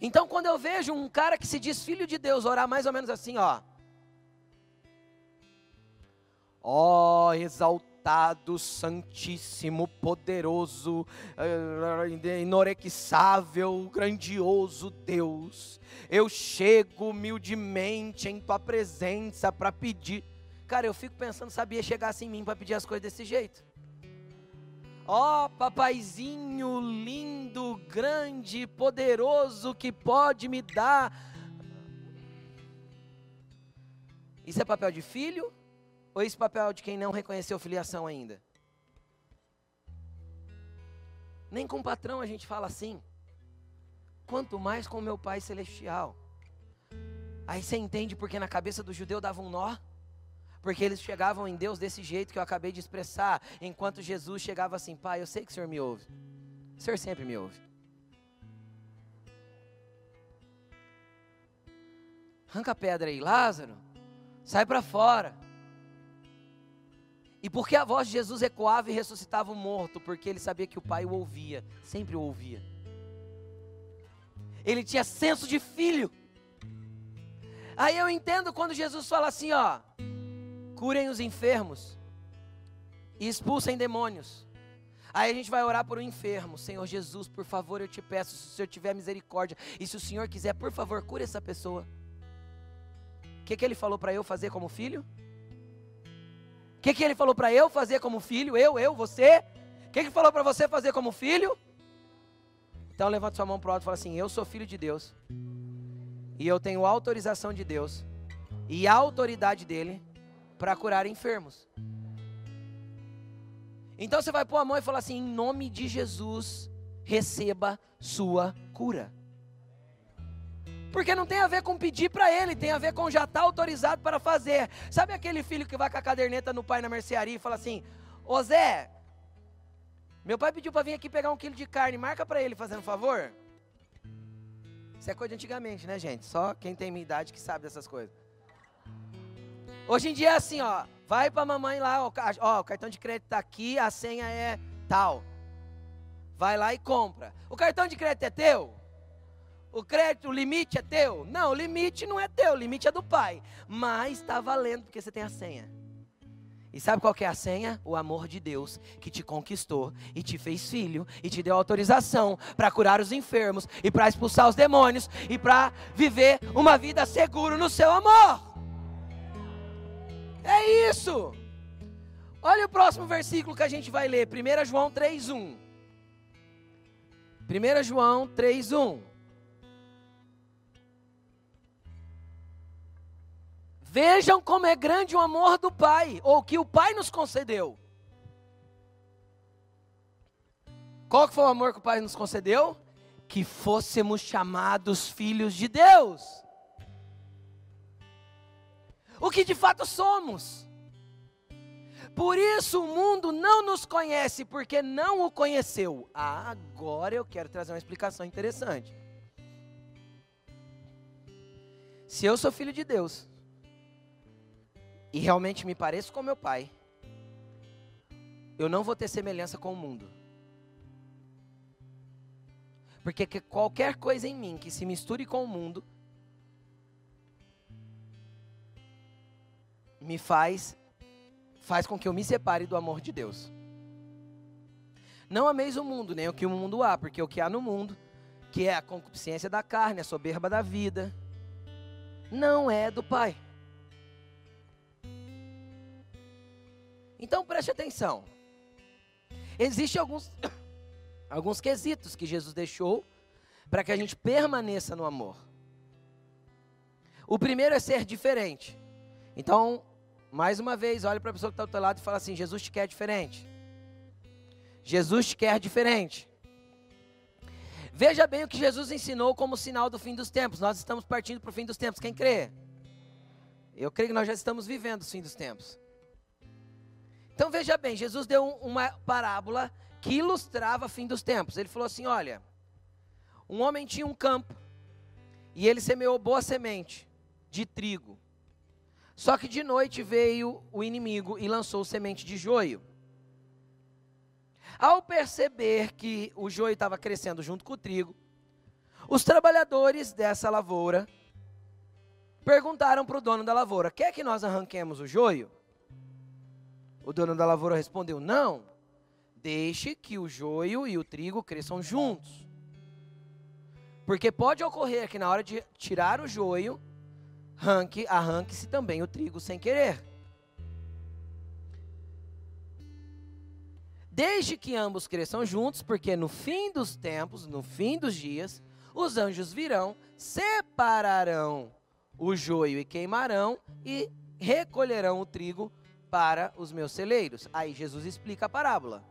Então, quando eu vejo um cara que se diz filho de Deus orar mais ou menos assim, ó. Ó, oh, exaltado exaltado, santíssimo, poderoso, eh, inorexável, grandioso Deus. Eu chego humildemente em tua presença para pedir. Cara, eu fico pensando, sabia chegar assim em mim para pedir as coisas desse jeito. Ó oh, papaizinho lindo, grande, poderoso que pode me dar. Isso é papel de filho ou esse papel de quem não reconheceu filiação ainda? Nem com o patrão a gente fala assim. Quanto mais com meu Pai Celestial. Aí você entende porque na cabeça do judeu dava um nó? Porque eles chegavam em Deus desse jeito que eu acabei de expressar, enquanto Jesus chegava assim: Pai, eu sei que o Senhor me ouve. O Senhor sempre me ouve. Arranca a pedra aí, Lázaro. Sai para fora. E porque a voz de Jesus ecoava e ressuscitava o morto? Porque ele sabia que o Pai o ouvia, sempre o ouvia. Ele tinha senso de filho. Aí eu entendo quando Jesus fala assim, ó: curem os enfermos e expulsem demônios. Aí a gente vai orar por um enfermo. Senhor Jesus, por favor, eu te peço, se o Senhor tiver misericórdia, e se o Senhor quiser, por favor, cure essa pessoa. O que, que ele falou para eu fazer como filho? O que, que ele falou para eu fazer como filho? Eu, eu, você? O que, que falou para você fazer como filho? Então levanta sua mão para o alto e fala assim: Eu sou filho de Deus. E eu tenho autorização de Deus e a autoridade dele para curar enfermos. Então você vai pôr a mão e falar assim: em nome de Jesus, receba sua cura. Porque não tem a ver com pedir para ele, tem a ver com já estar tá autorizado para fazer. Sabe aquele filho que vai com a caderneta no pai na mercearia e fala assim: Ô Zé, Meu pai pediu para vir aqui pegar um quilo de carne. Marca para ele, fazendo favor. Isso é coisa de antigamente, né, gente? Só quem tem minha idade que sabe dessas coisas. Hoje em dia é assim, ó. Vai pra mamãe lá, ó, ó, o cartão de crédito tá aqui, a senha é tal. Vai lá e compra. O cartão de crédito é teu? O crédito, o limite é teu? Não, o limite não é teu, o limite é do pai. Mas está valendo porque você tem a senha. E sabe qual é a senha? O amor de Deus que te conquistou e te fez filho e te deu autorização para curar os enfermos e para expulsar os demônios e para viver uma vida segura no seu amor. É isso. Olha o próximo versículo que a gente vai ler, 1 João 3:1. 1 João 3:1. Vejam como é grande o amor do Pai, ou que o Pai nos concedeu. Qual foi o amor que o Pai nos concedeu? Que fôssemos chamados filhos de Deus. O que de fato somos. Por isso o mundo não nos conhece, porque não o conheceu. Ah, agora eu quero trazer uma explicação interessante. Se eu sou filho de Deus, e realmente me pareço com meu pai, eu não vou ter semelhança com o mundo. Porque qualquer coisa em mim que se misture com o mundo me faz faz com que eu me separe do amor de Deus. Não ameis o mundo, nem o que o mundo há, porque o que há no mundo, que é a concupiscência da carne, a soberba da vida, não é do Pai. Então preste atenção. Existem alguns, alguns quesitos que Jesus deixou para que a gente permaneça no amor. O primeiro é ser diferente. Então, mais uma vez, olhe para a pessoa que está do teu lado e fala assim: Jesus te quer diferente. Jesus te quer diferente. Veja bem o que Jesus ensinou como sinal do fim dos tempos. Nós estamos partindo para o fim dos tempos. Quem crê? Eu creio que nós já estamos vivendo o fim dos tempos. Então veja bem, Jesus deu uma parábola que ilustrava o fim dos tempos. Ele falou assim: olha, um homem tinha um campo e ele semeou boa semente de trigo. Só que de noite veio o inimigo e lançou semente de joio. Ao perceber que o joio estava crescendo junto com o trigo, os trabalhadores dessa lavoura perguntaram para o dono da lavoura: quer que nós arranquemos o joio? O dono da lavoura respondeu: Não, deixe que o joio e o trigo cresçam juntos. Porque pode ocorrer que na hora de tirar o joio, arranque, arranque-se também o trigo sem querer. Desde que ambos cresçam juntos, porque no fim dos tempos, no fim dos dias, os anjos virão, separarão o joio e queimarão e recolherão o trigo para os meus celeiros. Aí Jesus explica a parábola.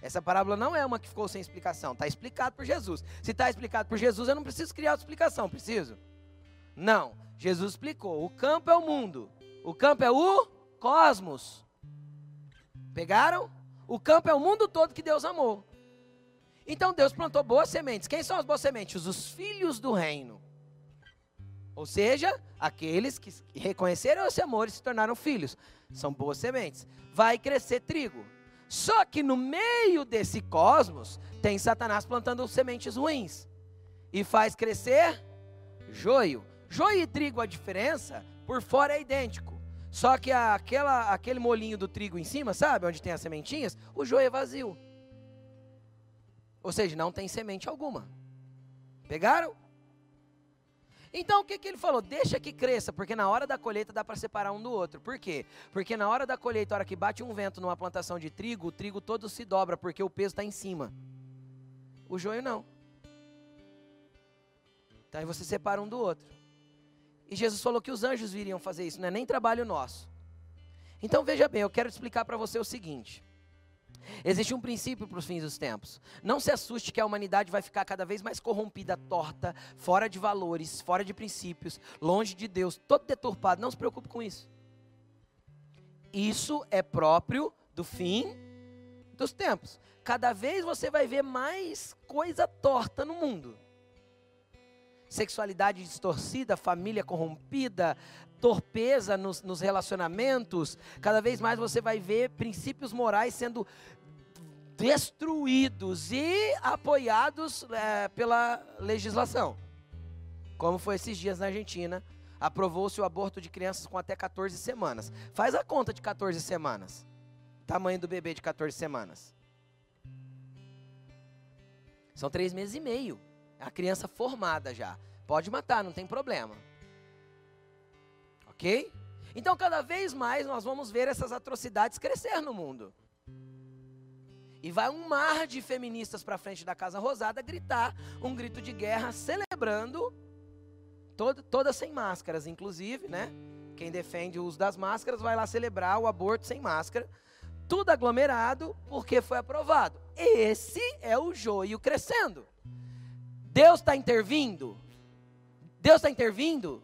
Essa parábola não é uma que ficou sem explicação, está explicado por Jesus. Se está explicado por Jesus, eu não preciso criar outra explicação, preciso? Não. Jesus explicou: o campo é o mundo, o campo é o cosmos. Pegaram? O campo é o mundo todo que Deus amou. Então Deus plantou boas sementes. Quem são as boas sementes? Os filhos do reino. Ou seja, aqueles que reconheceram esse amor e se tornaram filhos. São boas sementes. Vai crescer trigo. Só que no meio desse cosmos tem Satanás plantando sementes ruins. E faz crescer joio. Joio e trigo, a diferença, por fora é idêntico. Só que aquela, aquele molinho do trigo em cima, sabe? Onde tem as sementinhas, o joio é vazio. Ou seja, não tem semente alguma. Pegaram? Então o que, que ele falou? Deixa que cresça, porque na hora da colheita dá para separar um do outro. Por quê? Porque na hora da colheita, a hora que bate um vento numa plantação de trigo, o trigo todo se dobra, porque o peso está em cima. O joio não. Então aí você separa um do outro. E Jesus falou que os anjos viriam fazer isso, não é nem trabalho nosso. Então veja bem, eu quero explicar para você o seguinte. Existe um princípio para os fins dos tempos. Não se assuste que a humanidade vai ficar cada vez mais corrompida, torta, fora de valores, fora de princípios, longe de Deus, todo deturpado. Não se preocupe com isso. Isso é próprio do fim dos tempos. Cada vez você vai ver mais coisa torta no mundo. Sexualidade distorcida, família corrompida, torpeza nos, nos relacionamentos. Cada vez mais você vai ver princípios morais sendo destruídos e apoiados é, pela legislação. Como foi esses dias na Argentina, aprovou-se o aborto de crianças com até 14 semanas. Faz a conta de 14 semanas. Tamanho do bebê de 14 semanas. São três meses e meio. A criança formada já. Pode matar, não tem problema. Ok? Então, cada vez mais nós vamos ver essas atrocidades crescer no mundo. E vai um mar de feministas para frente da Casa Rosada gritar um grito de guerra, celebrando, todo, todas sem máscaras, inclusive, né? Quem defende o uso das máscaras vai lá celebrar o aborto sem máscara. Tudo aglomerado porque foi aprovado. Esse é o joio crescendo. Deus está intervindo? Deus está intervindo?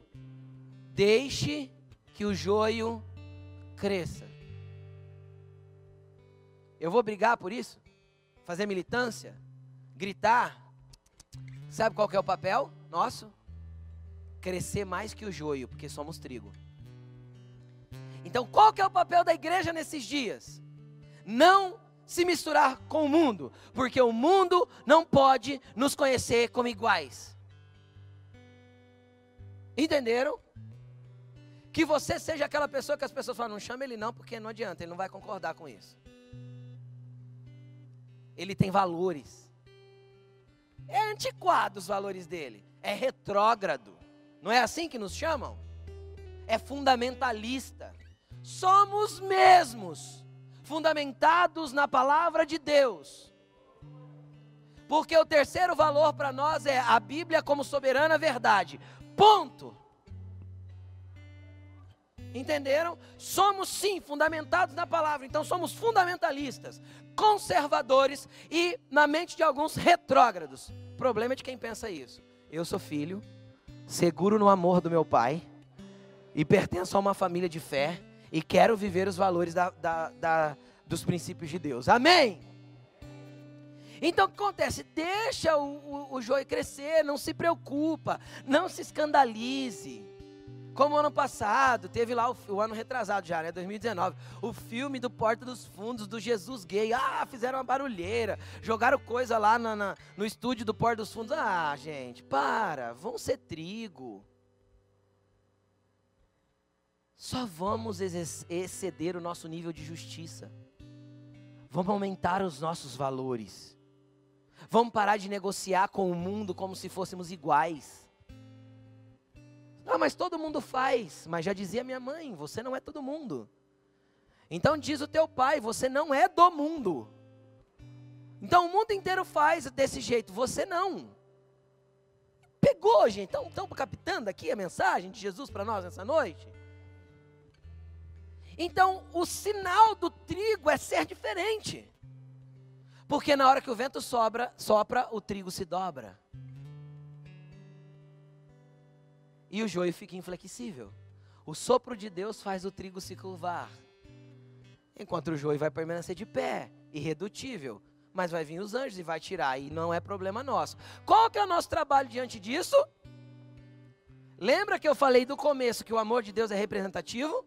Deixe que o joio cresça. Eu vou brigar por isso? Fazer militância? Gritar? Sabe qual é o papel nosso? Crescer mais que o joio, porque somos trigo. Então, qual que é o papel da igreja nesses dias? Não se misturar com o mundo, porque o mundo não pode nos conhecer como iguais. Entenderam? Que você seja aquela pessoa que as pessoas falam, não chama ele não, porque não adianta, ele não vai concordar com isso ele tem valores. É antiquado os valores dele, é retrógrado. Não é assim que nos chamam? É fundamentalista. Somos mesmos fundamentados na palavra de Deus. Porque o terceiro valor para nós é a Bíblia como soberana verdade. Ponto. Entenderam? Somos sim fundamentados na palavra, então somos fundamentalistas, conservadores e, na mente de alguns, retrógrados. Problema é de quem pensa isso. Eu sou filho, seguro no amor do meu pai e pertenço a uma família de fé e quero viver os valores da, da, da, dos princípios de Deus. Amém? Então o que acontece? Deixa o, o, o joio crescer, não se preocupa, não se escandalize. Como ano passado, teve lá o, o, ano retrasado já, né? 2019. O filme do Porta dos Fundos, do Jesus Gay. Ah, fizeram uma barulheira. Jogaram coisa lá na, na, no estúdio do Porta dos Fundos. Ah, gente, para. Vão ser trigo. Só vamos exceder o nosso nível de justiça. Vamos aumentar os nossos valores. Vamos parar de negociar com o mundo como se fôssemos iguais. Ah, mas todo mundo faz. Mas já dizia minha mãe: você não é todo mundo. Então diz o teu pai: você não é do mundo. Então o mundo inteiro faz desse jeito, você não. Pegou, gente. Então estamos captando aqui a mensagem de Jesus para nós nessa noite? Então o sinal do trigo é ser diferente. Porque na hora que o vento sobra, sopra, o trigo se dobra. E o joio fica inflexível. O sopro de Deus faz o trigo se curvar, enquanto o joio vai permanecer de pé, irredutível. Mas vai vir os anjos e vai tirar, e não é problema nosso. Qual que é o nosso trabalho diante disso? Lembra que eu falei do começo que o amor de Deus é representativo?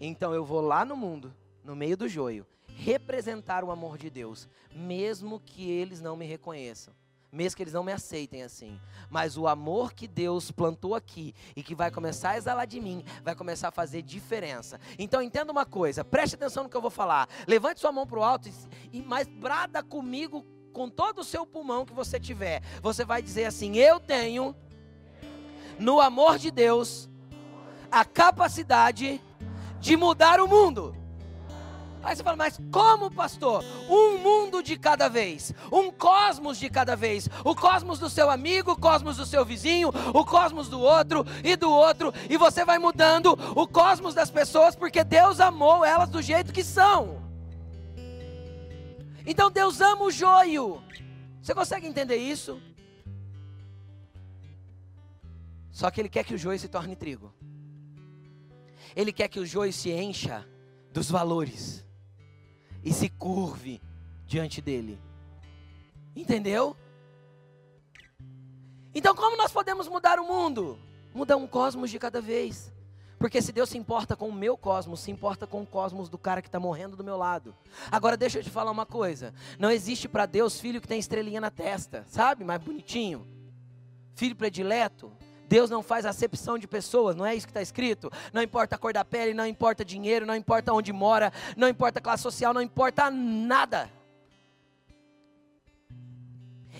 Então eu vou lá no mundo, no meio do joio, representar o amor de Deus, mesmo que eles não me reconheçam mesmo que eles não me aceitem assim. Mas o amor que Deus plantou aqui e que vai começar a exalar de mim, vai começar a fazer diferença. Então entenda uma coisa, preste atenção no que eu vou falar. Levante sua mão para o alto e, e mais brada comigo com todo o seu pulmão que você tiver. Você vai dizer assim: Eu tenho no amor de Deus a capacidade de mudar o mundo. Aí você fala, mas como, pastor? Um mundo de cada vez, um cosmos de cada vez. O cosmos do seu amigo, o cosmos do seu vizinho, o cosmos do outro e do outro. E você vai mudando o cosmos das pessoas porque Deus amou elas do jeito que são. Então Deus ama o joio. Você consegue entender isso? Só que Ele quer que o joio se torne trigo. Ele quer que o joio se encha dos valores. E se curve diante dele. Entendeu? Então, como nós podemos mudar o mundo? Muda um cosmos de cada vez. Porque se Deus se importa com o meu cosmos, se importa com o cosmos do cara que está morrendo do meu lado. Agora deixa eu te falar uma coisa. Não existe para Deus filho que tem estrelinha na testa, sabe? Mais bonitinho. Filho predileto. Deus não faz acepção de pessoas, não é isso que está escrito? Não importa a cor da pele, não importa dinheiro, não importa onde mora, não importa a classe social, não importa nada.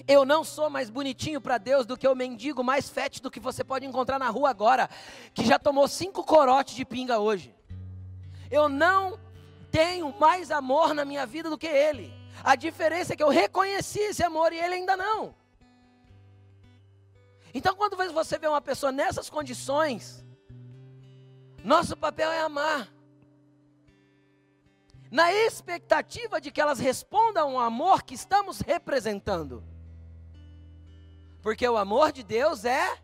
Eu não sou mais bonitinho para Deus do que o mendigo mais fétido que você pode encontrar na rua agora, que já tomou cinco corotes de pinga hoje. Eu não tenho mais amor na minha vida do que ele. A diferença é que eu reconheci esse amor e ele ainda não. Então, quando você vê uma pessoa nessas condições, nosso papel é amar. Na expectativa de que elas respondam ao amor que estamos representando. Porque o amor de Deus é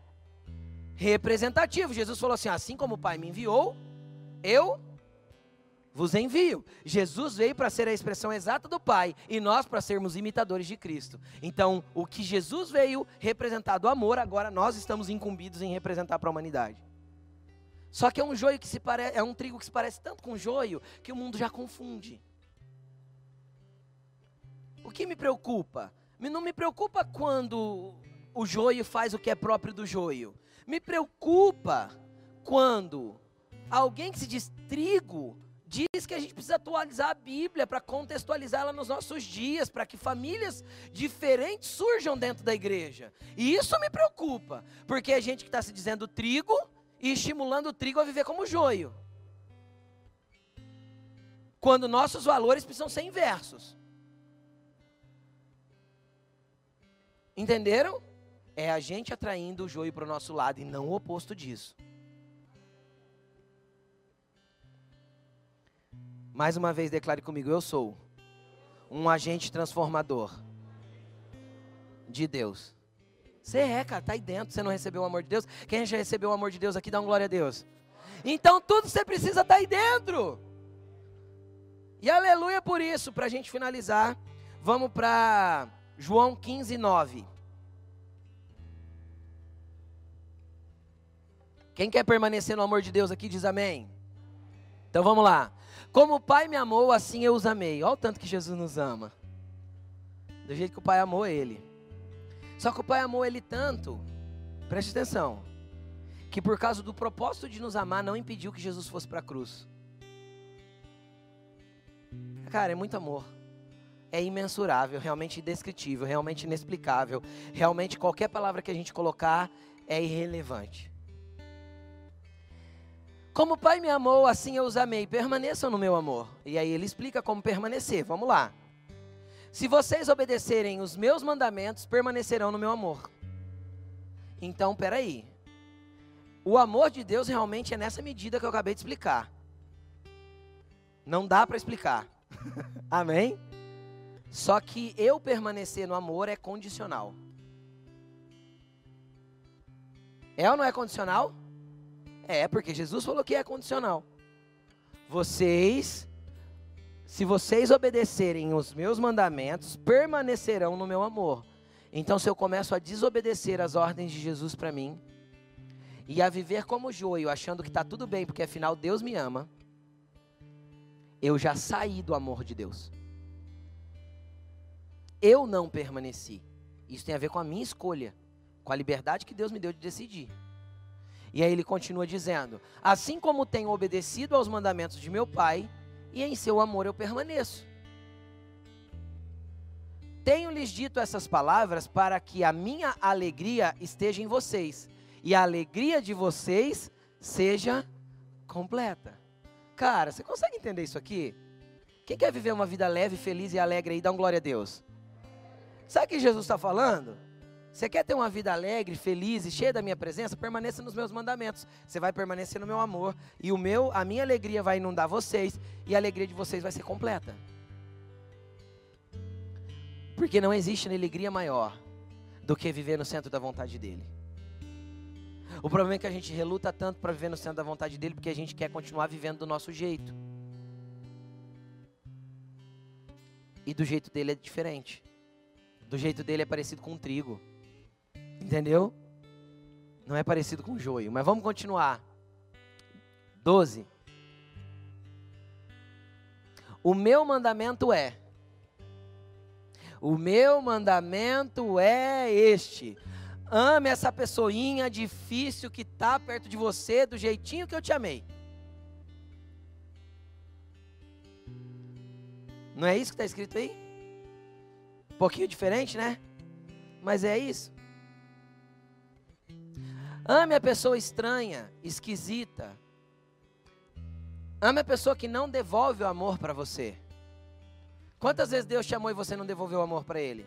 representativo. Jesus falou assim: assim como o Pai me enviou, eu vos envio. Jesus veio para ser a expressão exata do Pai e nós para sermos imitadores de Cristo. Então, o que Jesus veio representar do amor, agora nós estamos incumbidos em representar para a humanidade. Só que é um joio que se parece, é um trigo que se parece tanto com joio que o mundo já confunde. O que me preocupa? Não me preocupa quando o joio faz o que é próprio do joio. Me preocupa quando alguém que se diz trigo diz que a gente precisa atualizar a Bíblia para contextualizá-la nos nossos dias, para que famílias diferentes surjam dentro da igreja. E isso me preocupa, porque é gente que está se dizendo trigo e estimulando o trigo a viver como joio. Quando nossos valores precisam ser inversos. Entenderam? É a gente atraindo o joio para o nosso lado e não o oposto disso. Mais uma vez declare comigo: eu sou um agente transformador de Deus. Você é, cara, tá aí dentro. Você não recebeu o amor de Deus? Quem já recebeu o amor de Deus aqui, dá um glória a Deus. Então tudo você precisa tá aí dentro. E aleluia por isso. Para a gente finalizar, vamos para João 15, 9. Quem quer permanecer no amor de Deus aqui diz amém. Então vamos lá. Como o Pai me amou, assim eu os amei. Olha o tanto que Jesus nos ama. Do jeito que o Pai amou ele. Só que o Pai amou ele tanto, preste atenção, que por causa do propósito de nos amar, não impediu que Jesus fosse para a cruz. Cara, é muito amor. É imensurável, realmente indescritível, realmente inexplicável. Realmente qualquer palavra que a gente colocar é irrelevante. Como o Pai me amou, assim eu os amei. Permaneçam no meu amor. E aí ele explica como permanecer. Vamos lá. Se vocês obedecerem os meus mandamentos, permanecerão no meu amor. Então, peraí. O amor de Deus realmente é nessa medida que eu acabei de explicar. Não dá para explicar. Amém? Só que eu permanecer no amor é condicional. É ou não é condicional? É, porque Jesus falou que é condicional. Vocês, se vocês obedecerem os meus mandamentos, permanecerão no meu amor. Então, se eu começo a desobedecer as ordens de Jesus para mim, e a viver como joio, achando que está tudo bem, porque afinal Deus me ama, eu já saí do amor de Deus. Eu não permaneci. Isso tem a ver com a minha escolha, com a liberdade que Deus me deu de decidir. E aí ele continua dizendo: Assim como tenho obedecido aos mandamentos de meu Pai, e em seu amor eu permaneço. Tenho-lhes dito essas palavras para que a minha alegria esteja em vocês e a alegria de vocês seja completa. Cara, você consegue entender isso aqui? Quem quer viver uma vida leve, feliz e alegre aí, dá um glória a Deus. Sabe o que Jesus está falando? Você quer ter uma vida alegre, feliz e cheia da minha presença? Permaneça nos meus mandamentos. Você vai permanecer no meu amor e o meu, a minha alegria vai inundar vocês e a alegria de vocês vai ser completa. Porque não existe alegria maior do que viver no centro da vontade dele. O problema é que a gente reluta tanto para viver no centro da vontade dele porque a gente quer continuar vivendo do nosso jeito. E do jeito dele é diferente. Do jeito dele é parecido com trigo. Entendeu? Não é parecido com joio. Mas vamos continuar. 12. O meu mandamento é. O meu mandamento é este. Ame essa pessoinha difícil que está perto de você do jeitinho que eu te amei. Não é isso que está escrito aí? Um pouquinho diferente, né? Mas é isso. Ame a pessoa estranha, esquisita. Ame a pessoa que não devolve o amor para você. Quantas vezes Deus te amou e você não devolveu o amor para Ele?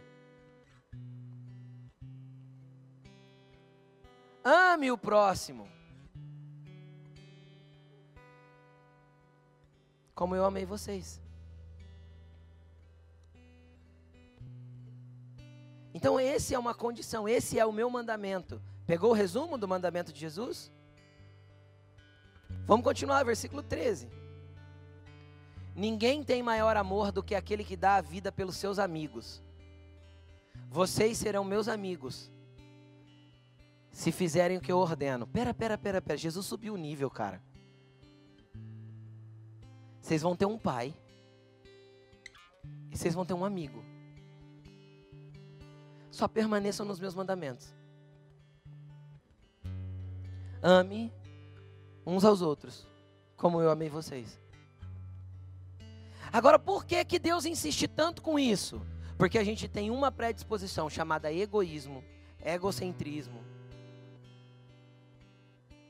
Ame o próximo. Como eu amei vocês. Então, esse é uma condição, esse é o meu mandamento. Pegou o resumo do mandamento de Jesus? Vamos continuar, versículo 13. Ninguém tem maior amor do que aquele que dá a vida pelos seus amigos. Vocês serão meus amigos se fizerem o que eu ordeno. Pera, pera, pera, pera. Jesus subiu o nível, cara. Vocês vão ter um pai. E vocês vão ter um amigo. Só permaneçam nos meus mandamentos. Ame uns aos outros, como eu amei vocês. Agora, por que, que Deus insiste tanto com isso? Porque a gente tem uma predisposição chamada egoísmo, egocentrismo.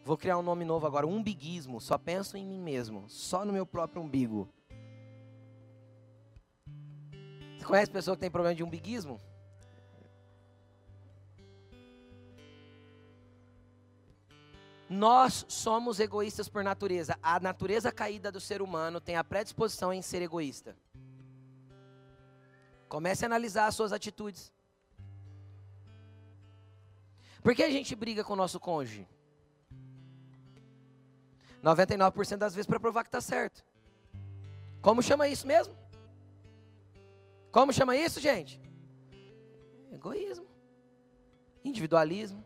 Vou criar um nome novo agora, umbiguismo. Só penso em mim mesmo, só no meu próprio umbigo. Você conhece pessoa que tem problema de umbiguismo? Nós somos egoístas por natureza. A natureza caída do ser humano tem a predisposição em ser egoísta. Comece a analisar as suas atitudes. Por que a gente briga com o nosso cônjuge? 99% das vezes para provar que está certo. Como chama isso mesmo? Como chama isso, gente? Egoísmo. Individualismo.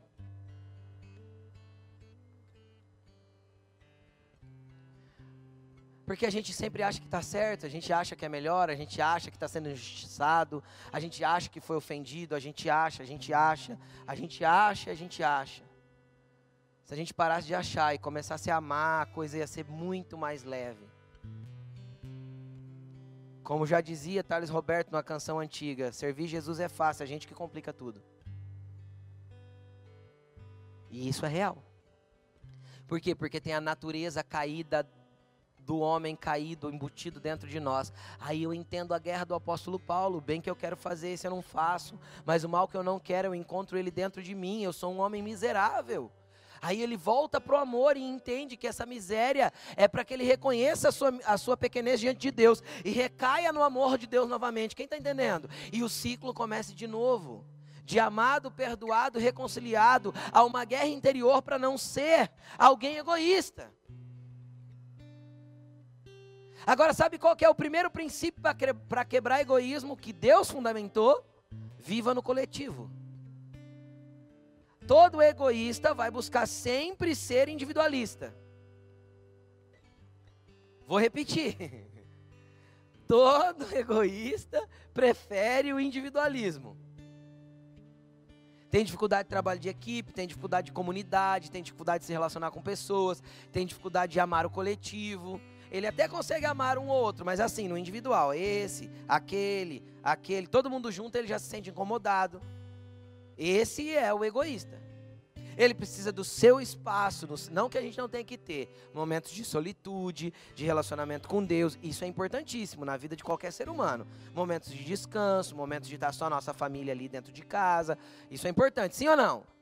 Porque a gente sempre acha que está certo, a gente acha que é melhor, a gente acha que está sendo injustiçado, a gente acha que foi ofendido, a gente acha, a gente acha, a gente acha, a gente acha. Se a gente parasse de achar e começasse a amar, a coisa ia ser muito mais leve. Como já dizia Thales Roberto numa canção antiga, servir Jesus é fácil, a gente que complica tudo. E isso é real. Por quê? Porque tem a natureza caída do homem caído, embutido dentro de nós. Aí eu entendo a guerra do apóstolo Paulo. O bem que eu quero fazer, esse eu não faço. Mas o mal que eu não quero, eu encontro ele dentro de mim. Eu sou um homem miserável. Aí ele volta para o amor e entende que essa miséria é para que ele reconheça a sua, a sua pequenez diante de Deus e recaia no amor de Deus novamente. Quem está entendendo? E o ciclo começa de novo. De amado, perdoado, reconciliado, a uma guerra interior para não ser alguém egoísta. Agora, sabe qual é o primeiro princípio para quebrar egoísmo que Deus fundamentou? Viva no coletivo. Todo egoísta vai buscar sempre ser individualista. Vou repetir. Todo egoísta prefere o individualismo. Tem dificuldade de trabalho de equipe, tem dificuldade de comunidade, tem dificuldade de se relacionar com pessoas, tem dificuldade de amar o coletivo. Ele até consegue amar um ou outro, mas assim, no individual, esse, aquele, aquele, todo mundo junto, ele já se sente incomodado. Esse é o egoísta. Ele precisa do seu espaço, não que a gente não tenha que ter momentos de solitude, de relacionamento com Deus. Isso é importantíssimo na vida de qualquer ser humano. Momentos de descanso, momentos de estar só a nossa família ali dentro de casa. Isso é importante, sim ou não?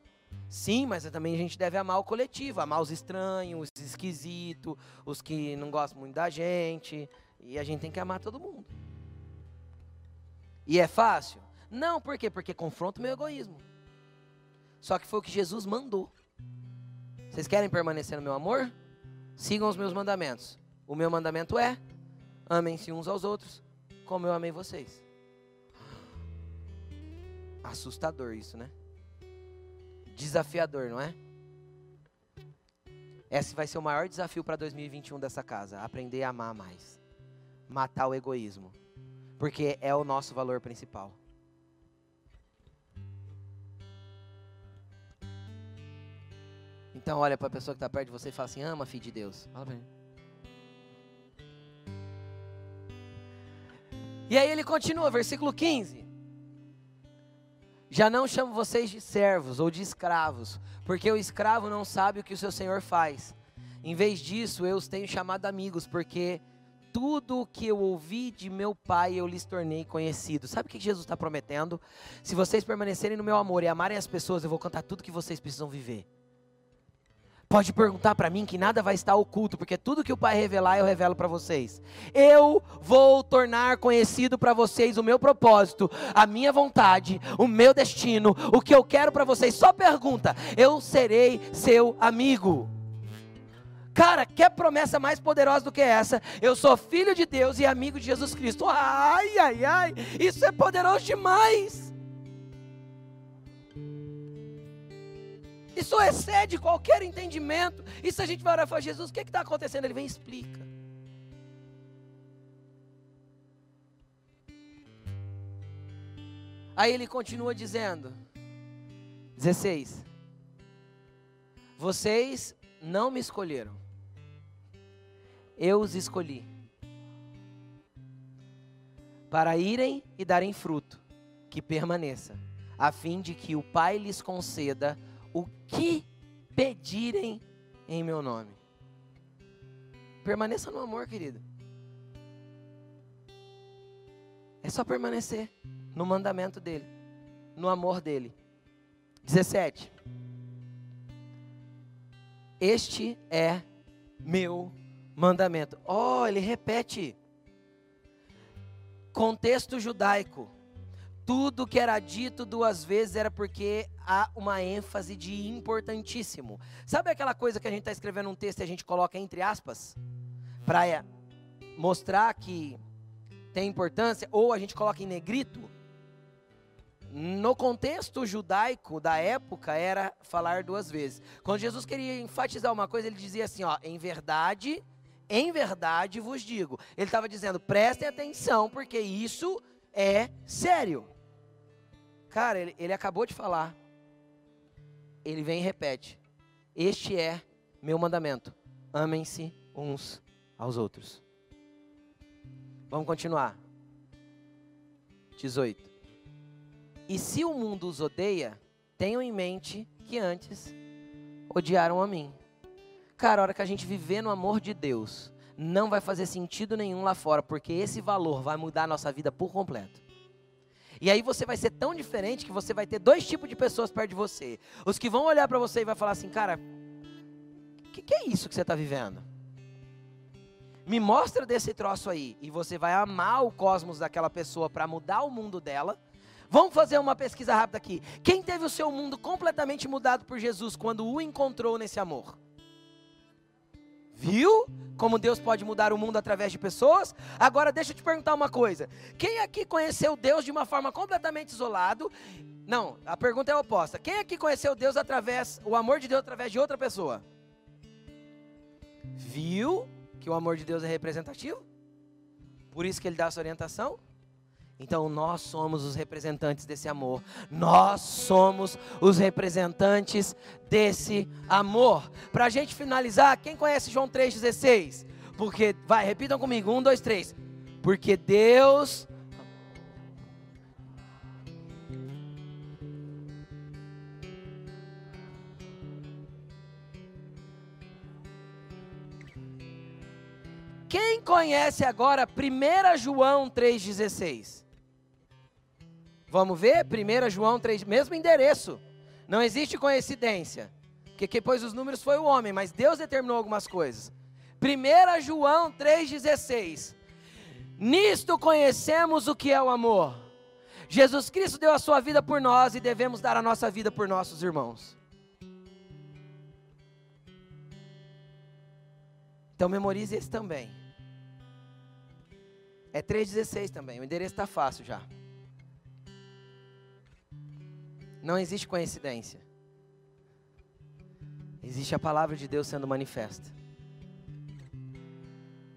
Sim, mas também a gente deve amar o coletivo, amar os estranhos, os esquisitos, os que não gostam muito da gente. E a gente tem que amar todo mundo. E é fácil? Não, por quê? Porque confronta o meu egoísmo. Só que foi o que Jesus mandou. Vocês querem permanecer no meu amor? Sigam os meus mandamentos. O meu mandamento é: amem-se uns aos outros, como eu amei vocês. Assustador isso, né? Desafiador, não é? Esse vai ser o maior desafio para 2021 dessa casa. Aprender a amar mais. Matar o egoísmo. Porque é o nosso valor principal. Então olha para a pessoa que está perto de você e fala assim, ama filho de Deus. Fala ele. E aí ele continua, versículo 15. Já não chamo vocês de servos ou de escravos, porque o escravo não sabe o que o seu senhor faz. Em vez disso, eu os tenho chamado amigos, porque tudo o que eu ouvi de meu pai eu lhes tornei conhecido. Sabe o que Jesus está prometendo? Se vocês permanecerem no meu amor e amarem as pessoas, eu vou contar tudo que vocês precisam viver. Pode perguntar para mim que nada vai estar oculto, porque tudo que o Pai revelar eu revelo para vocês. Eu vou tornar conhecido para vocês o meu propósito, a minha vontade, o meu destino, o que eu quero para vocês. Só pergunta: eu serei seu amigo. Cara, quer promessa mais poderosa do que essa? Eu sou filho de Deus e amigo de Jesus Cristo. Ai, ai, ai, isso é poderoso demais. Isso excede qualquer entendimento. Isso a gente vai orar e falar, Jesus, o que está acontecendo? Ele vem e explica. Aí ele continua dizendo, 16: Vocês não me escolheram, eu os escolhi para irem e darem fruto que permaneça, a fim de que o Pai lhes conceda o que pedirem em meu nome. Permaneça no amor, querido. É só permanecer no mandamento dele, no amor dele. 17. Este é meu mandamento. Oh, ele repete. Contexto judaico. Tudo que era dito duas vezes era porque há uma ênfase de importantíssimo. Sabe aquela coisa que a gente está escrevendo um texto e a gente coloca entre aspas? Para é, mostrar que tem importância, ou a gente coloca em negrito? No contexto judaico da época, era falar duas vezes. Quando Jesus queria enfatizar uma coisa, ele dizia assim: ó, em verdade, em verdade vos digo. Ele estava dizendo, prestem atenção, porque isso é sério. Cara, ele, ele acabou de falar. Ele vem e repete: Este é meu mandamento. Amem-se uns aos outros. Vamos continuar. 18. E se o mundo os odeia, tenham em mente que antes odiaram a mim. Cara, a hora que a gente viver no amor de Deus, não vai fazer sentido nenhum lá fora, porque esse valor vai mudar a nossa vida por completo. E aí você vai ser tão diferente que você vai ter dois tipos de pessoas perto de você. Os que vão olhar para você e vai falar assim, cara, o que, que é isso que você está vivendo? Me mostra desse troço aí. E você vai amar o cosmos daquela pessoa para mudar o mundo dela. Vamos fazer uma pesquisa rápida aqui. Quem teve o seu mundo completamente mudado por Jesus quando o encontrou nesse amor? Viu como Deus pode mudar o mundo através de pessoas? Agora deixa eu te perguntar uma coisa. Quem aqui conheceu Deus de uma forma completamente isolado? Não, a pergunta é oposta. Quem aqui conheceu Deus através, o amor de Deus através de outra pessoa? Viu que o amor de Deus é representativo? Por isso que ele dá essa orientação? Então nós somos os representantes desse amor. Nós somos os representantes desse amor. Para a gente finalizar, quem conhece João 3,16? Porque, vai, repitam comigo: um, dois, três. Porque Deus. Quem conhece agora 1 João 3,16? Vamos ver? 1 João 3, mesmo endereço. Não existe coincidência. Porque quem pôs os números foi o homem, mas Deus determinou algumas coisas. 1 João 3,16. Nisto conhecemos o que é o amor. Jesus Cristo deu a sua vida por nós e devemos dar a nossa vida por nossos irmãos. Então memorize esse também. É 3,16 também. O endereço está fácil já. Não existe coincidência. Existe a palavra de Deus sendo manifesta.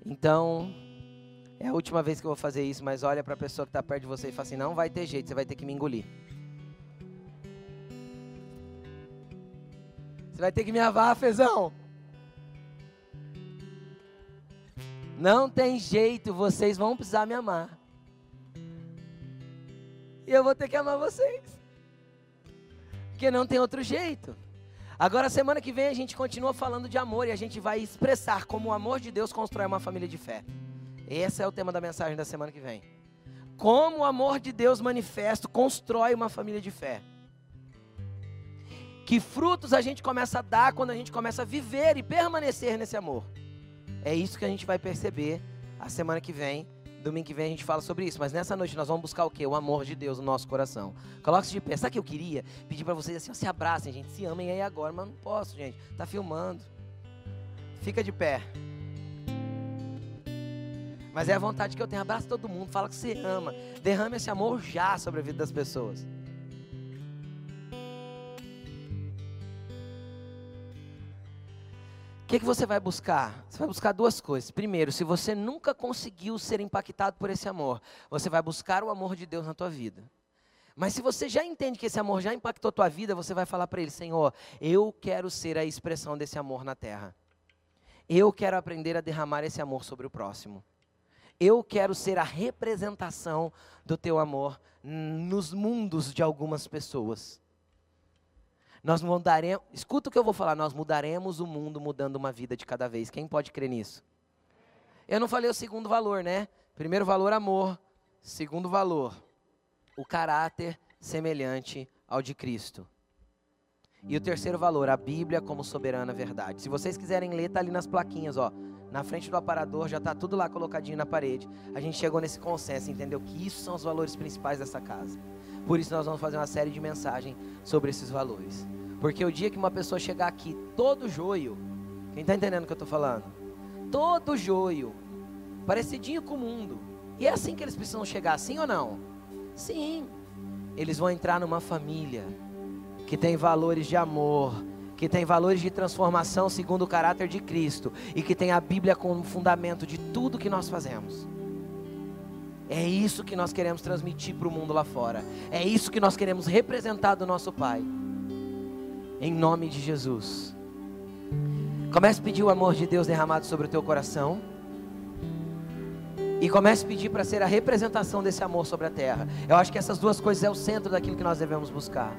Então, é a última vez que eu vou fazer isso, mas olha para a pessoa que está perto de você e fala assim: não vai ter jeito, você vai ter que me engolir. Você vai ter que me avar, fezão. Não tem jeito, vocês vão precisar me amar. E eu vou ter que amar vocês. Porque não tem outro jeito. Agora, semana que vem, a gente continua falando de amor e a gente vai expressar como o amor de Deus constrói uma família de fé. Esse é o tema da mensagem da semana que vem. Como o amor de Deus manifesto constrói uma família de fé. Que frutos a gente começa a dar quando a gente começa a viver e permanecer nesse amor. É isso que a gente vai perceber a semana que vem. Domingo que vem a gente fala sobre isso. Mas nessa noite nós vamos buscar o quê? O amor de Deus no nosso coração. Coloque-se de pé. Sabe o que eu queria? Pedir para vocês assim, ó, se abracem, gente. Se amem aí agora. Mas não posso, gente. Tá filmando. Fica de pé. Mas é a vontade que eu tenho. Abraça todo mundo. Fala que você ama. Derrame esse amor já sobre a vida das pessoas. Que, que você vai buscar? Você vai buscar duas coisas. Primeiro, se você nunca conseguiu ser impactado por esse amor, você vai buscar o amor de Deus na tua vida. Mas se você já entende que esse amor já impactou a tua vida, você vai falar para ele: Senhor, eu quero ser a expressão desse amor na terra. Eu quero aprender a derramar esse amor sobre o próximo. Eu quero ser a representação do teu amor nos mundos de algumas pessoas. Nós mudaremos, escuta o que eu vou falar, nós mudaremos o mundo mudando uma vida de cada vez. Quem pode crer nisso? Eu não falei o segundo valor, né? Primeiro valor, amor. Segundo valor, o caráter semelhante ao de Cristo. E o terceiro valor, a Bíblia como soberana verdade. Se vocês quiserem ler, tá ali nas plaquinhas, ó. Na frente do aparador, já tá tudo lá colocadinho na parede. A gente chegou nesse consenso, entendeu? Que isso são os valores principais dessa casa. Por isso nós vamos fazer uma série de mensagens sobre esses valores. Porque o dia que uma pessoa chegar aqui todo joio, quem está entendendo o que eu estou falando? Todo joio, parecidinho com o mundo. E é assim que eles precisam chegar, sim ou não? Sim. Eles vão entrar numa família que tem valores de amor, que tem valores de transformação segundo o caráter de Cristo e que tem a Bíblia como fundamento de tudo que nós fazemos. É isso que nós queremos transmitir para o mundo lá fora. É isso que nós queremos representar do nosso Pai. Em nome de Jesus. Comece a pedir o amor de Deus derramado sobre o teu coração. E comece a pedir para ser a representação desse amor sobre a terra. Eu acho que essas duas coisas é o centro daquilo que nós devemos buscar.